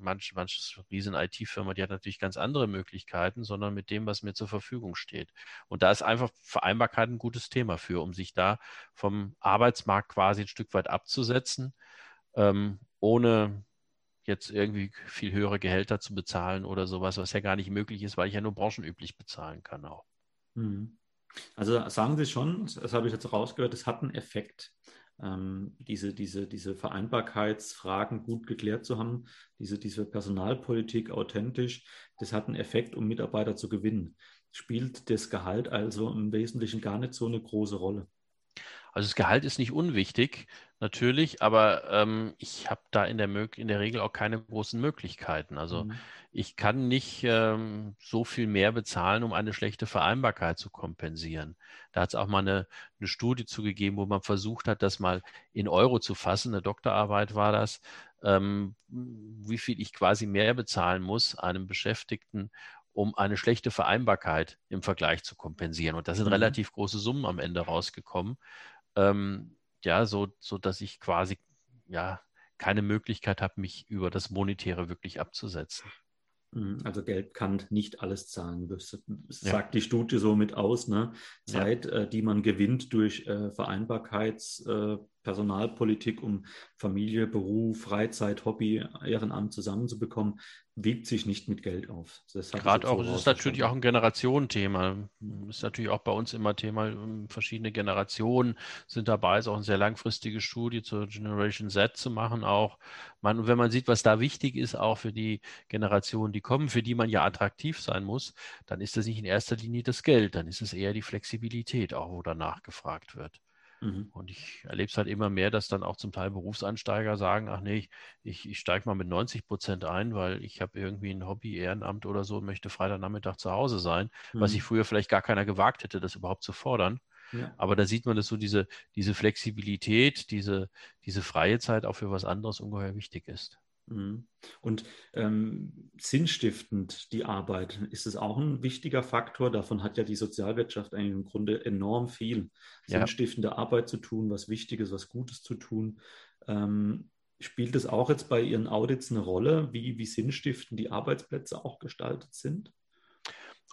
manch, manches riesen IT-Firma, die hat natürlich ganz andere Möglichkeiten, sondern mit dem, was mir zur Verfügung steht. Und da ist einfach Vereinbarkeit ein gutes Thema für, um sich da vom Arbeitsmarkt quasi ein Stück weit abzusetzen ähm, ohne jetzt irgendwie viel höhere Gehälter zu bezahlen oder sowas, was ja gar nicht möglich ist, weil ich ja nur branchenüblich bezahlen kann auch. Mhm. Also sagen Sie schon, das habe ich jetzt rausgehört, es hat einen Effekt, ähm, diese, diese, diese Vereinbarkeitsfragen gut geklärt zu haben, diese, diese Personalpolitik authentisch, das hat einen Effekt, um Mitarbeiter zu gewinnen. Spielt das Gehalt also im Wesentlichen gar nicht so eine große Rolle? Also das Gehalt ist nicht unwichtig, natürlich, aber ähm, ich habe da in der, in der Regel auch keine großen Möglichkeiten. Also mhm. ich kann nicht ähm, so viel mehr bezahlen, um eine schlechte Vereinbarkeit zu kompensieren. Da hat es auch mal eine, eine Studie zugegeben, wo man versucht hat, das mal in Euro zu fassen. Eine Doktorarbeit war das, ähm, wie viel ich quasi mehr bezahlen muss einem Beschäftigten, um eine schlechte Vereinbarkeit im Vergleich zu kompensieren. Und da sind mhm. relativ große Summen am Ende rausgekommen. Ähm, ja, so, so dass ich quasi ja keine Möglichkeit habe, mich über das Monetäre wirklich abzusetzen. Mhm, also Geld kann nicht alles zahlen. Das sagt ja. die Studie so mit aus. Ne? Zeit, ja. äh, die man gewinnt durch äh, Vereinbarkeits, äh, Personalpolitik, um Familie, Beruf, Freizeit, Hobby, Ehrenamt zusammenzubekommen, wiegt sich nicht mit Geld auf. Gerade auch, es ist natürlich auch ein Generationenthema. Ist natürlich auch bei uns immer Thema, ähm, verschiedene Generationen sind dabei, ist auch eine sehr langfristige Studie zur Generation Z zu machen auch. Man, wenn man sieht, was da wichtig ist, auch für die Generationen, die kommen, für die man ja attraktiv sein muss, dann ist das nicht in erster Linie das Geld, dann ist es eher die Flexibilität auch, wo danach gefragt wird. Mhm. Und ich erlebe es halt immer mehr, dass dann auch zum Teil Berufseinsteiger sagen, ach nee, ich, ich steige mal mit 90 Prozent ein, weil ich habe irgendwie ein Hobby, Ehrenamt oder so und möchte Freitagnachmittag zu Hause sein, mhm. was ich früher vielleicht gar keiner gewagt hätte, das überhaupt zu fordern. Ja. Aber da sieht man, dass so diese, diese Flexibilität, diese, diese freie Zeit auch für was anderes ungeheuer wichtig ist. Mhm. Und ähm, sinnstiftend die Arbeit, ist es auch ein wichtiger Faktor? Davon hat ja die Sozialwirtschaft eigentlich im Grunde enorm viel. Sinnstiftende ja. Arbeit zu tun, was Wichtiges, was Gutes zu tun. Ähm, spielt es auch jetzt bei Ihren Audits eine Rolle, wie, wie sinnstiftend die Arbeitsplätze auch gestaltet sind?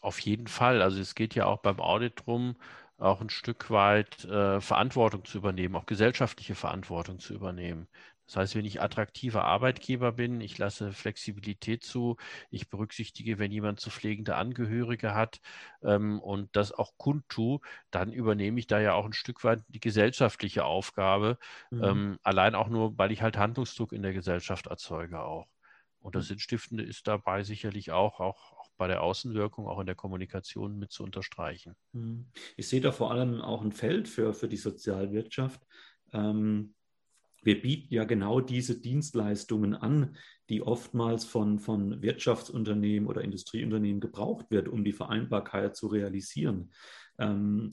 Auf jeden Fall. Also es geht ja auch beim Audit darum, auch ein Stück weit äh, Verantwortung zu übernehmen, auch gesellschaftliche Verantwortung zu übernehmen. Das heißt, wenn ich attraktiver Arbeitgeber bin, ich lasse Flexibilität zu, ich berücksichtige, wenn jemand zu pflegende Angehörige hat ähm, und das auch kundtu, dann übernehme ich da ja auch ein Stück weit die gesellschaftliche Aufgabe, mhm. ähm, allein auch nur, weil ich halt Handlungsdruck in der Gesellschaft erzeuge auch. Und das mhm. Sinnstiftende ist dabei sicherlich auch, auch, auch bei der Außenwirkung, auch in der Kommunikation mit zu unterstreichen. Mhm. Ich sehe da vor allem auch ein Feld für, für die Sozialwirtschaft. Ähm, wir bieten ja genau diese Dienstleistungen an, die oftmals von, von Wirtschaftsunternehmen oder Industrieunternehmen gebraucht wird, um die Vereinbarkeit zu realisieren. Ähm,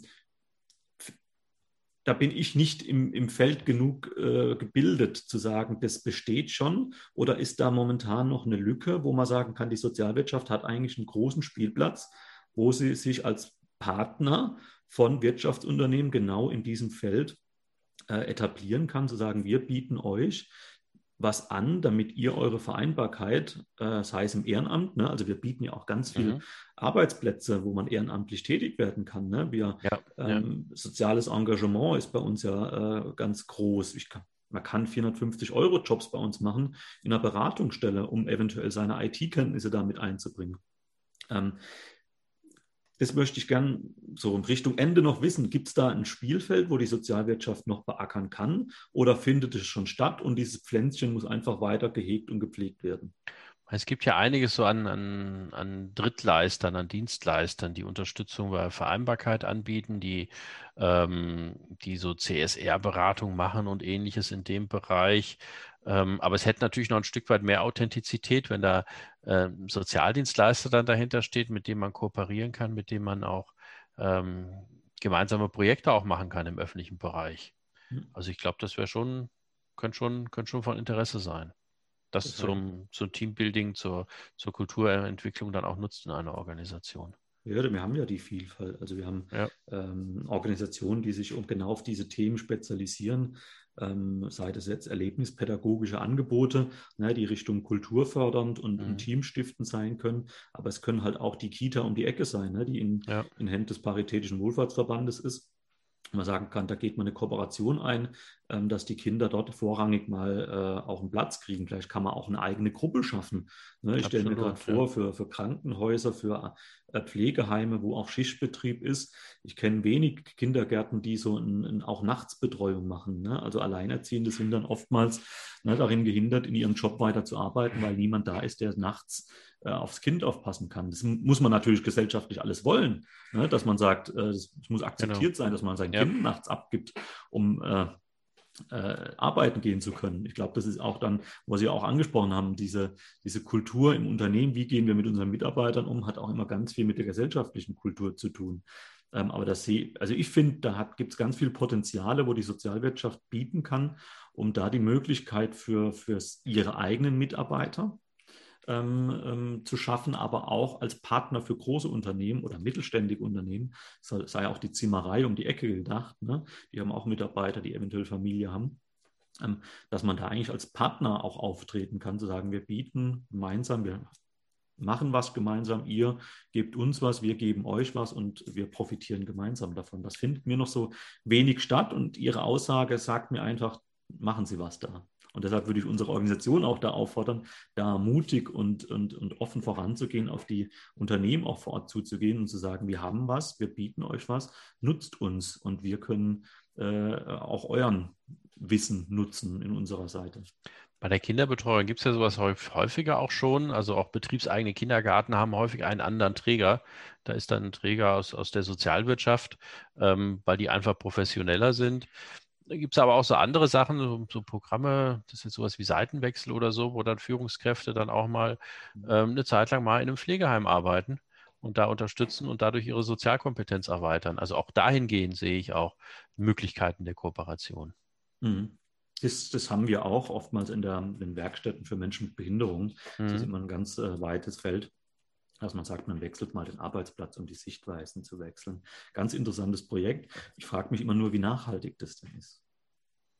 da bin ich nicht im, im Feld genug äh, gebildet, zu sagen, das besteht schon. Oder ist da momentan noch eine Lücke, wo man sagen kann, die Sozialwirtschaft hat eigentlich einen großen Spielplatz, wo sie sich als Partner von Wirtschaftsunternehmen genau in diesem Feld äh, etablieren kann, zu sagen, wir bieten euch was an, damit ihr eure Vereinbarkeit, äh, sei es im Ehrenamt, ne? also wir bieten ja auch ganz viele mhm. Arbeitsplätze, wo man ehrenamtlich tätig werden kann. Ne? Wir, ja, ähm, ja. Soziales Engagement ist bei uns ja äh, ganz groß. Kann, man kann 450 Euro Jobs bei uns machen in einer Beratungsstelle, um eventuell seine IT-Kenntnisse damit einzubringen. Ähm, das möchte ich gern so in Richtung Ende noch wissen. Gibt es da ein Spielfeld, wo die Sozialwirtschaft noch beackern kann? Oder findet es schon statt und dieses Pflänzchen muss einfach weiter gehegt und gepflegt werden? Es gibt ja einiges so an, an, an Drittleistern, an Dienstleistern, die Unterstützung bei Vereinbarkeit anbieten, die, ähm, die so CSR-Beratung machen und ähnliches in dem Bereich. Ähm, aber es hätte natürlich noch ein Stück weit mehr Authentizität, wenn da äh, Sozialdienstleister dann dahinter steht, mit dem man kooperieren kann, mit dem man auch ähm, gemeinsame Projekte auch machen kann im öffentlichen Bereich. Hm. Also ich glaube, das wäre schon, könnte schon, könnte schon von Interesse sein. Das, das zum, zum Teambuilding, zur, zur Kulturentwicklung dann auch nutzt in einer Organisation. Ja, wir haben ja die Vielfalt. Also wir haben ja. ähm, Organisationen, die sich um, genau auf diese Themen spezialisieren ähm, sei das jetzt erlebnispädagogische Angebote, ne, die Richtung kulturfördernd und, mhm. und teamstiftend sein können, aber es können halt auch die Kita um die Ecke sein, ne, die in, ja. in Händen des Paritätischen Wohlfahrtsverbandes ist man sagen kann, da geht man eine Kooperation ein, ähm, dass die Kinder dort vorrangig mal äh, auch einen Platz kriegen. Vielleicht kann man auch eine eigene Gruppe schaffen. Ne? Ich stelle mir gerade vor, für, für Krankenhäuser, für äh, Pflegeheime, wo auch Schichtbetrieb ist. Ich kenne wenig Kindergärten, die so ein, ein auch Nachtsbetreuung machen. Ne? Also Alleinerziehende sind dann oftmals ne, darin gehindert, in ihrem Job weiter zu arbeiten, weil niemand da ist, der nachts aufs Kind aufpassen kann. Das muss man natürlich gesellschaftlich alles wollen, ne? dass man sagt, äh, es muss akzeptiert genau. sein, dass man sein ja. Kind nachts abgibt, um äh, äh, arbeiten gehen zu können. Ich glaube, das ist auch dann, was Sie auch angesprochen haben, diese, diese Kultur im Unternehmen, wie gehen wir mit unseren Mitarbeitern um, hat auch immer ganz viel mit der gesellschaftlichen Kultur zu tun. Ähm, aber das sehe, also ich finde, da gibt es ganz viele Potenziale, wo die Sozialwirtschaft bieten kann, um da die Möglichkeit für, für ihre eigenen Mitarbeiter ähm, ähm, zu schaffen, aber auch als Partner für große Unternehmen oder mittelständige Unternehmen, sei auch die Zimmerei um die Ecke gedacht, ne? die haben auch Mitarbeiter, die eventuell Familie haben, ähm, dass man da eigentlich als Partner auch auftreten kann, zu sagen, wir bieten gemeinsam, wir machen was gemeinsam, ihr gebt uns was, wir geben euch was und wir profitieren gemeinsam davon. Das findet mir noch so wenig statt und Ihre Aussage sagt mir einfach, machen Sie was da. Und deshalb würde ich unsere Organisation auch da auffordern, da mutig und, und, und offen voranzugehen, auf die Unternehmen auch vor Ort zuzugehen und zu sagen, wir haben was, wir bieten euch was, nutzt uns und wir können äh, auch euren Wissen nutzen in unserer Seite. Bei der Kinderbetreuung gibt es ja sowas häufiger auch schon. Also auch betriebseigene Kindergarten haben häufig einen anderen Träger. Da ist dann ein Träger aus, aus der Sozialwirtschaft, ähm, weil die einfach professioneller sind. Da gibt es aber auch so andere Sachen, so, so, Programme, das ist jetzt sowas wie Seitenwechsel oder so, wo dann Führungskräfte dann auch mal mhm. ähm, eine Zeit lang mal in einem Pflegeheim arbeiten und da unterstützen und dadurch ihre Sozialkompetenz erweitern. Also auch dahingehend sehe ich auch Möglichkeiten der Kooperation. Mhm. Das, das, haben wir auch oftmals in, der, in den Werkstätten für Menschen mit Behinderung. Mhm. Das ist immer ein ganz äh, weites Feld dass man sagt, man wechselt mal den Arbeitsplatz, um die Sichtweisen zu wechseln. Ganz interessantes Projekt. Ich frage mich immer nur, wie nachhaltig das denn ist.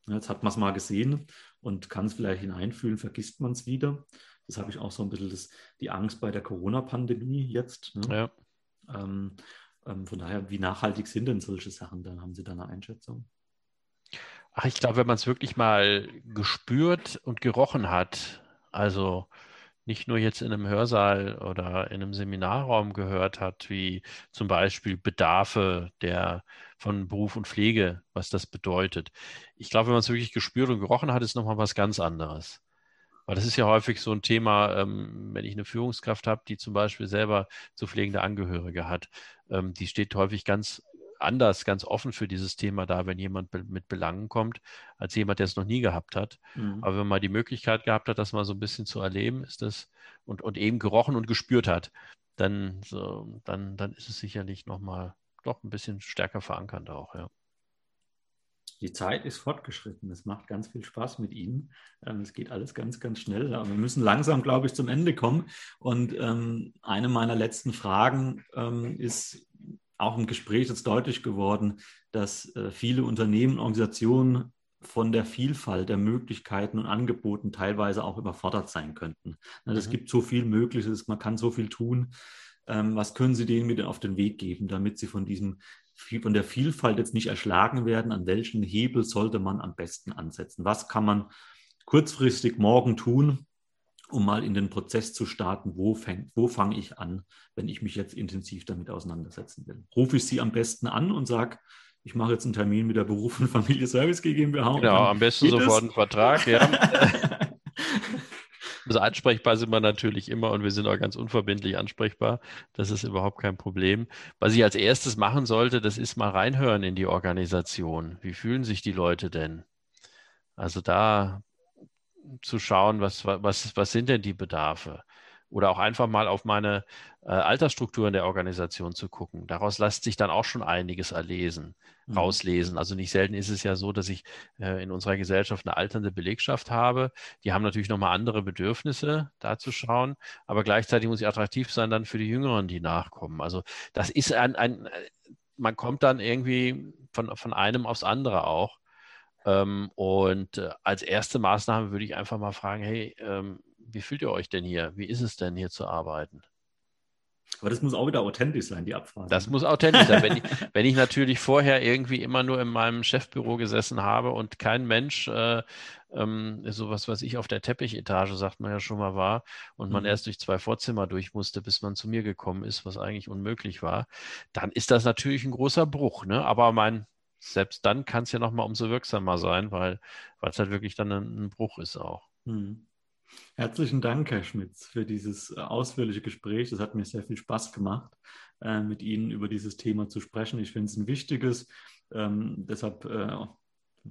Jetzt hat man es mal gesehen und kann es vielleicht hineinfühlen, vergisst man es wieder. Das habe ich auch so ein bisschen das, die Angst bei der Corona-Pandemie jetzt. Ne? Ja. Ähm, ähm, von daher, wie nachhaltig sind denn solche Sachen? Dann haben Sie da eine Einschätzung? Ach, ich glaube, wenn man es wirklich mal gespürt und gerochen hat, also nicht nur jetzt in einem Hörsaal oder in einem Seminarraum gehört hat, wie zum Beispiel Bedarfe der von Beruf und Pflege, was das bedeutet. Ich glaube, wenn man es wirklich gespürt und gerochen hat, ist nochmal was ganz anderes. Weil das ist ja häufig so ein Thema, ähm, wenn ich eine Führungskraft habe, die zum Beispiel selber zu pflegende Angehörige hat, ähm, die steht häufig ganz anders, ganz offen für dieses Thema da, wenn jemand mit Belangen kommt, als jemand, der es noch nie gehabt hat. Mhm. Aber wenn man die Möglichkeit gehabt hat, das mal so ein bisschen zu erleben, ist das und, und eben gerochen und gespürt hat, dann, so, dann, dann ist es sicherlich nochmal doch ein bisschen stärker verankert auch, ja. Die Zeit ist fortgeschritten. Es macht ganz viel Spaß mit Ihnen. Ähm, es geht alles ganz, ganz schnell. Aber wir müssen langsam, glaube ich, zum Ende kommen. Und ähm, eine meiner letzten Fragen ähm, ist, auch im Gespräch ist deutlich geworden, dass äh, viele Unternehmen, Organisationen von der Vielfalt der Möglichkeiten und Angeboten teilweise auch überfordert sein könnten. Es mhm. gibt so viel Mögliches, man kann so viel tun. Ähm, was können Sie denen mit auf den Weg geben, damit sie von diesem von der Vielfalt jetzt nicht erschlagen werden? An welchen Hebel sollte man am besten ansetzen? Was kann man kurzfristig morgen tun, um mal in den Prozess zu starten, wo, wo fange ich an, wenn ich mich jetzt intensiv damit auseinandersetzen will. Rufe ich Sie am besten an und sage, ich mache jetzt einen Termin mit der Beruf- und Familie Service GmbH. Genau, am besten sofort einen Vertrag, ja. Also ansprechbar sind wir natürlich immer und wir sind auch ganz unverbindlich ansprechbar. Das ist überhaupt kein Problem. Was ich als erstes machen sollte, das ist mal reinhören in die Organisation. Wie fühlen sich die Leute denn? Also da zu schauen, was, was, was sind denn die Bedarfe? Oder auch einfach mal auf meine äh, Altersstruktur in der Organisation zu gucken. Daraus lässt sich dann auch schon einiges erlesen, mhm. rauslesen. Also nicht selten ist es ja so, dass ich äh, in unserer Gesellschaft eine alternde Belegschaft habe. Die haben natürlich nochmal andere Bedürfnisse, da zu schauen. Aber gleichzeitig muss ich attraktiv sein dann für die Jüngeren, die nachkommen. Also das ist ein, ein man kommt dann irgendwie von, von einem aufs andere auch. Ähm, und äh, als erste Maßnahme würde ich einfach mal fragen, hey, ähm, wie fühlt ihr euch denn hier? Wie ist es denn hier zu arbeiten? Aber das muss auch wieder authentisch sein, die Abfrage. Das muss authentisch sein. Wenn ich, wenn ich natürlich vorher irgendwie immer nur in meinem Chefbüro gesessen habe und kein Mensch, äh, ähm, sowas, was ich auf der Teppichetage, sagt man ja schon mal, war und man mhm. erst durch zwei Vorzimmer durch musste, bis man zu mir gekommen ist, was eigentlich unmöglich war, dann ist das natürlich ein großer Bruch. Ne? Aber mein, selbst dann kann es ja nochmal umso wirksamer sein, weil es halt wirklich dann ein, ein Bruch ist auch. Mhm. Herzlichen Dank, Herr Schmitz, für dieses äh, ausführliche Gespräch. Es hat mir sehr viel Spaß gemacht, äh, mit Ihnen über dieses Thema zu sprechen. Ich finde es ein wichtiges. Ähm, deshalb äh,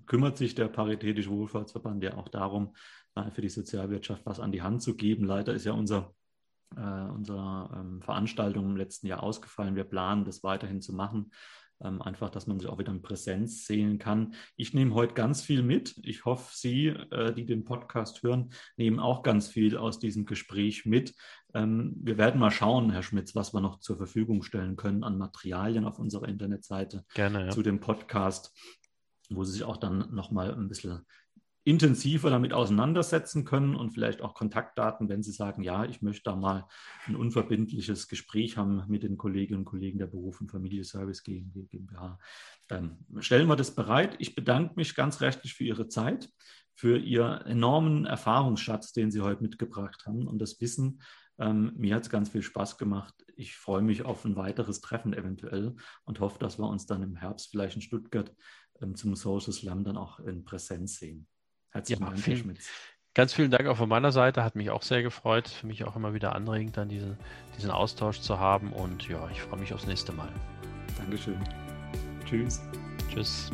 kümmert sich der Paritätische Wohlfahrtsverband ja auch darum, für die Sozialwirtschaft was an die Hand zu geben. Leider ist ja unser unsere ähm, Veranstaltung im letzten Jahr ausgefallen. Wir planen, das weiterhin zu machen. Ähm, einfach, dass man sich auch wieder in Präsenz sehen kann. Ich nehme heute ganz viel mit. Ich hoffe, Sie, äh, die den Podcast hören, nehmen auch ganz viel aus diesem Gespräch mit. Ähm, wir werden mal schauen, Herr Schmitz, was wir noch zur Verfügung stellen können an Materialien auf unserer Internetseite Gerne, ja. zu dem Podcast, wo Sie sich auch dann nochmal ein bisschen intensiver damit auseinandersetzen können und vielleicht auch Kontaktdaten, wenn Sie sagen, ja, ich möchte da mal ein unverbindliches Gespräch haben mit den Kolleginnen und Kollegen der Beruf und Familie Service GmbH. Ähm, stellen wir das bereit. Ich bedanke mich ganz rechtlich für Ihre Zeit, für Ihren enormen Erfahrungsschatz, den Sie heute mitgebracht haben und das Wissen. Ähm, mir hat es ganz viel Spaß gemacht. Ich freue mich auf ein weiteres Treffen eventuell und hoffe, dass wir uns dann im Herbst vielleicht in Stuttgart ähm, zum Social Slam dann auch in Präsenz sehen. Herzlichen ja, Dank, vielen, Herr Schmitz. Ganz vielen Dank auch von meiner Seite. Hat mich auch sehr gefreut. Für mich auch immer wieder anregend, dann diese, diesen Austausch zu haben. Und ja, ich freue mich aufs nächste Mal. Dankeschön. Tschüss. Tschüss.